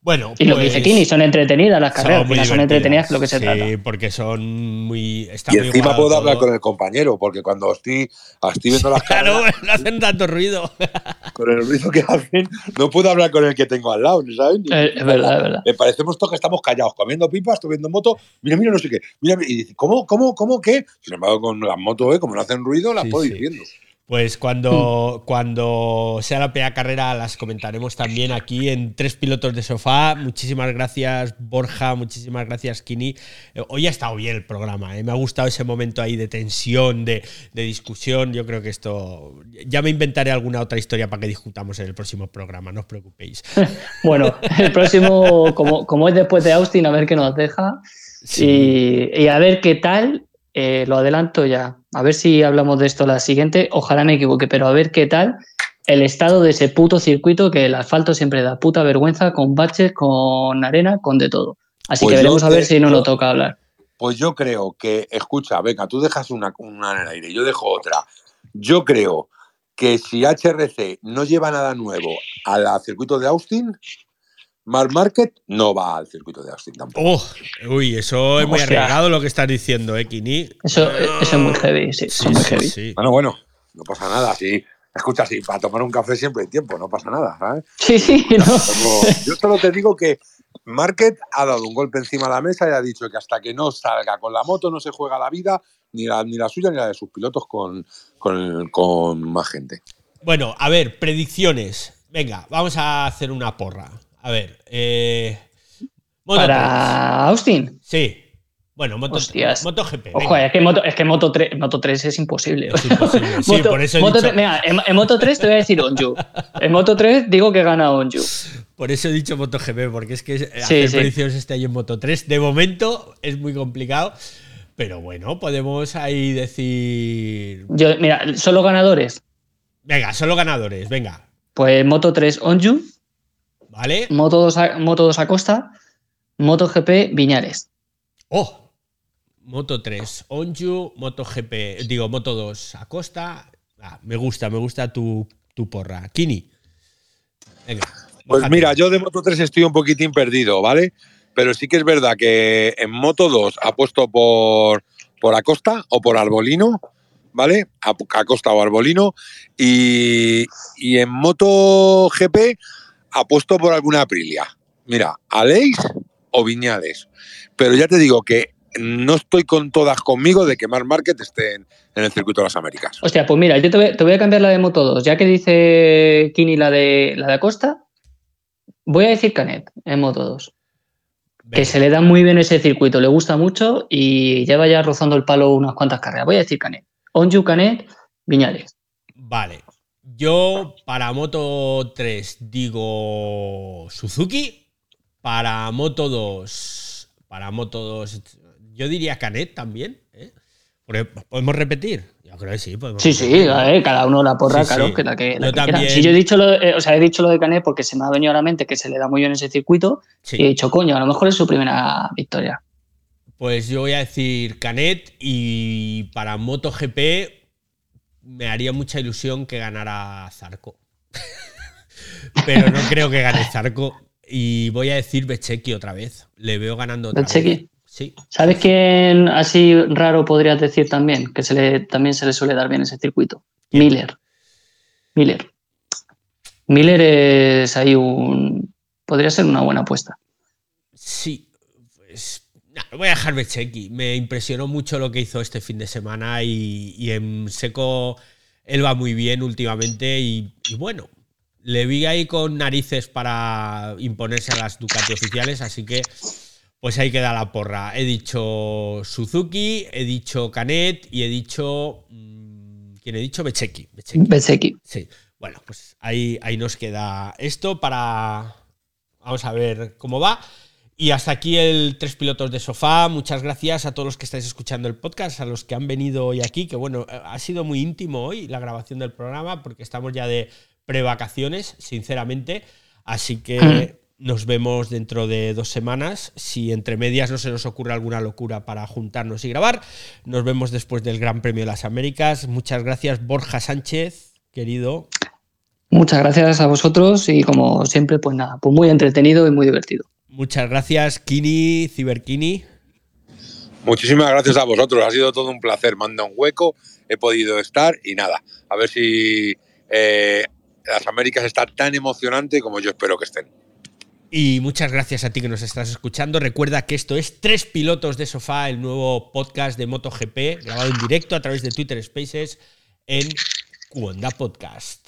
Bueno, y lo que dice pues, Kini, son entretenidas las carreras, son, entretenidas lo que se trata. Sí, porque son muy. y encima puedo hablar con el compañero, porque cuando estoy, estoy viendo las <laughs> claro, <laughs> no hacen tanto ruido. <laughs> Con el ruido que hacen, no puedo hablar con el que tengo al lado, ¿sabes? Eh, es verdad, es verdad. Me parecemos todos que estamos callados, comiendo pipas, estoy viendo moto, mira, mira, no sé qué. Mira, y dice, ¿cómo, cómo, cómo, qué? Sin embargo, con las motos, ¿eh? como no hacen ruido, las puedo ir viendo. Pues cuando, cuando sea la primera carrera las comentaremos también aquí en Tres Pilotos de Sofá. Muchísimas gracias Borja, muchísimas gracias Kini. Eh, hoy ha estado bien el programa, ¿eh? me ha gustado ese momento ahí de tensión, de, discusión. Yo creo que esto... Ya me inventaré alguna otra historia para que discutamos en el próximo programa, no os preocupéis. <laughs> bueno, el próximo, como, como es después de Austin, a ver qué nos deja. Y, y a ver qué tal eh, lo adelanto ya. A ver si hablamos de esto la siguiente. Ojalá me equivoque, pero a ver qué tal el estado de ese puto circuito que el asfalto siempre da puta vergüenza con baches, con arena, con de todo. Así que pues veremos a ver si no nos toca hablar. Pues yo creo que, escucha, venga, tú dejas una, una en el aire, yo dejo otra. Yo creo que si HRC no lleva nada nuevo al circuito de Austin, Mark Market no va al circuito de Austin tampoco. Oh, uy, eso es muy arriesgado lo que estás diciendo, ¿eh, Kini? Eso, es muy heavy, sí. muy heavy. Bueno, bueno, no pasa nada. Sí, escucha, sí, para tomar un café siempre hay tiempo, no pasa nada, ¿sabes? Sí, sí, no. Yo solo te digo que Market ha dado un golpe encima de la mesa y ha dicho que hasta que no salga con la moto no se juega la vida, ni la, ni la suya ni la de sus pilotos con, con, con más gente. Bueno, a ver, predicciones. Venga, vamos a hacer una porra. A ver, eh, ¿Para Austin? Sí. Bueno, Moto, MotoGP. Ojo, es que, Moto, es que Moto 3, Moto 3 es imposible. Es imposible. Sí, <laughs> por eso he dicho... 3, mira, en, Moto 3 te voy a decir Onju. En Moto 3 digo que gana Onju. Por eso he dicho MotoGP, porque es que hacer predicciones este año en Moto 3 de momento es muy complicado. Pero bueno, podemos ahí decir. Yo, mira, solo ganadores. Venga, solo ganadores, venga. Pues Moto 3 Onju. ¿Vale? Moto 2, a, Moto 2 Acosta, GP Viñales. ¡Oh! Moto 3 Onju, GP, digo Moto 2 Acosta. Ah, me gusta, me gusta tu, porra. Kini. Venga. Pues mira, yo de Moto 3 estoy un poquitín perdido, ¿vale? Pero sí que es verdad que en Moto 2 apuesto por, por Acosta o por Arbolino, ¿vale? Acosta o Arbolino. Y, y en Moto GP apuesto por alguna Aprilia. Mira, Aleix o Viñales. Pero ya te digo que no estoy con todas conmigo de que Mark Market esté en, el circuito de las Américas. Hostia, pues mira, yo te voy, a cambiar la de Moto 2. Ya que dice Kini la de, la de Acosta, voy a decir Canet en Moto 2. Que se le da muy bien ese circuito, le gusta mucho y lleva ya rozando el palo unas cuantas carreras. Voy a decir Canet. Onju Canet, Viñales. Vale, yo para Moto 3 digo Suzuki. Para Moto 2. Para Moto 2. Yo diría Canet también. ¿eh? ¿Podemos repetir? Yo creo que sí. sí, sí, cada uno la porra, claro, que la que, yo también... Si yo he dicho, lo, eh, o sea, he dicho lo de Canet porque se me ha venido a la mente que se le da muy bien ese circuito y he dicho, coño, a lo mejor es su primera victoria. Pues yo voy a decir Canet y para MotoGP me haría mucha ilusión que ganara Zarco. <laughs> Pero no creo que gane Zarco. Y voy a decir Bechequi otra vez. Le veo ganando otra vez. Sí. ¿Sabes quién así raro podrías decir también? Que se le, también se le suele dar bien ese circuito. Miller. Miller. Miller es ahí un. Podría ser una buena apuesta. Sí. Pues <laughs> voy a dejar Becheki. Me impresionó mucho lo que hizo este fin de semana y, en seco él va muy bien últimamente y, bueno, le vi ahí con narices para imponerse a las Ducati oficiales, así que Pues ahí queda la porra. He dicho Suzuki, he dicho Canet y he dicho. mm, ¿Quién he dicho? Becheki. Becheki. Sí. Bueno, pues ahí, ahí nos queda esto para. Vamos a ver cómo va. Y hasta aquí el Tres Pilotos de Sofá. Muchas gracias a todos los que estáis escuchando el podcast, a los que han venido hoy aquí, que bueno, ha sido muy íntimo hoy la grabación del programa, porque estamos ya de prevacaciones, sinceramente. Así que <clears throat> nos vemos dentro de dos semanas. Si entre medias no se nos ocurre alguna locura para juntarnos y grabar, nos vemos después del Gran Premio de las Américas. Muchas gracias, Borja Sánchez, querido. Muchas gracias a vosotros y como siempre, pues nada, pues muy entretenido y muy divertido. Muchas gracias, Kini, Ciberkini. Muchísimas gracias a vosotros, ha sido todo un placer. Manda un hueco, he podido estar y nada, a ver si eh, las Américas está tan emocionante como yo espero que estén. Y muchas gracias a ti que nos estás escuchando. Recuerda que esto es Tres Pilotos de Sofá, el nuevo podcast de MotoGP, grabado en directo a través de Twitter Spaces en Cuonda Podcast.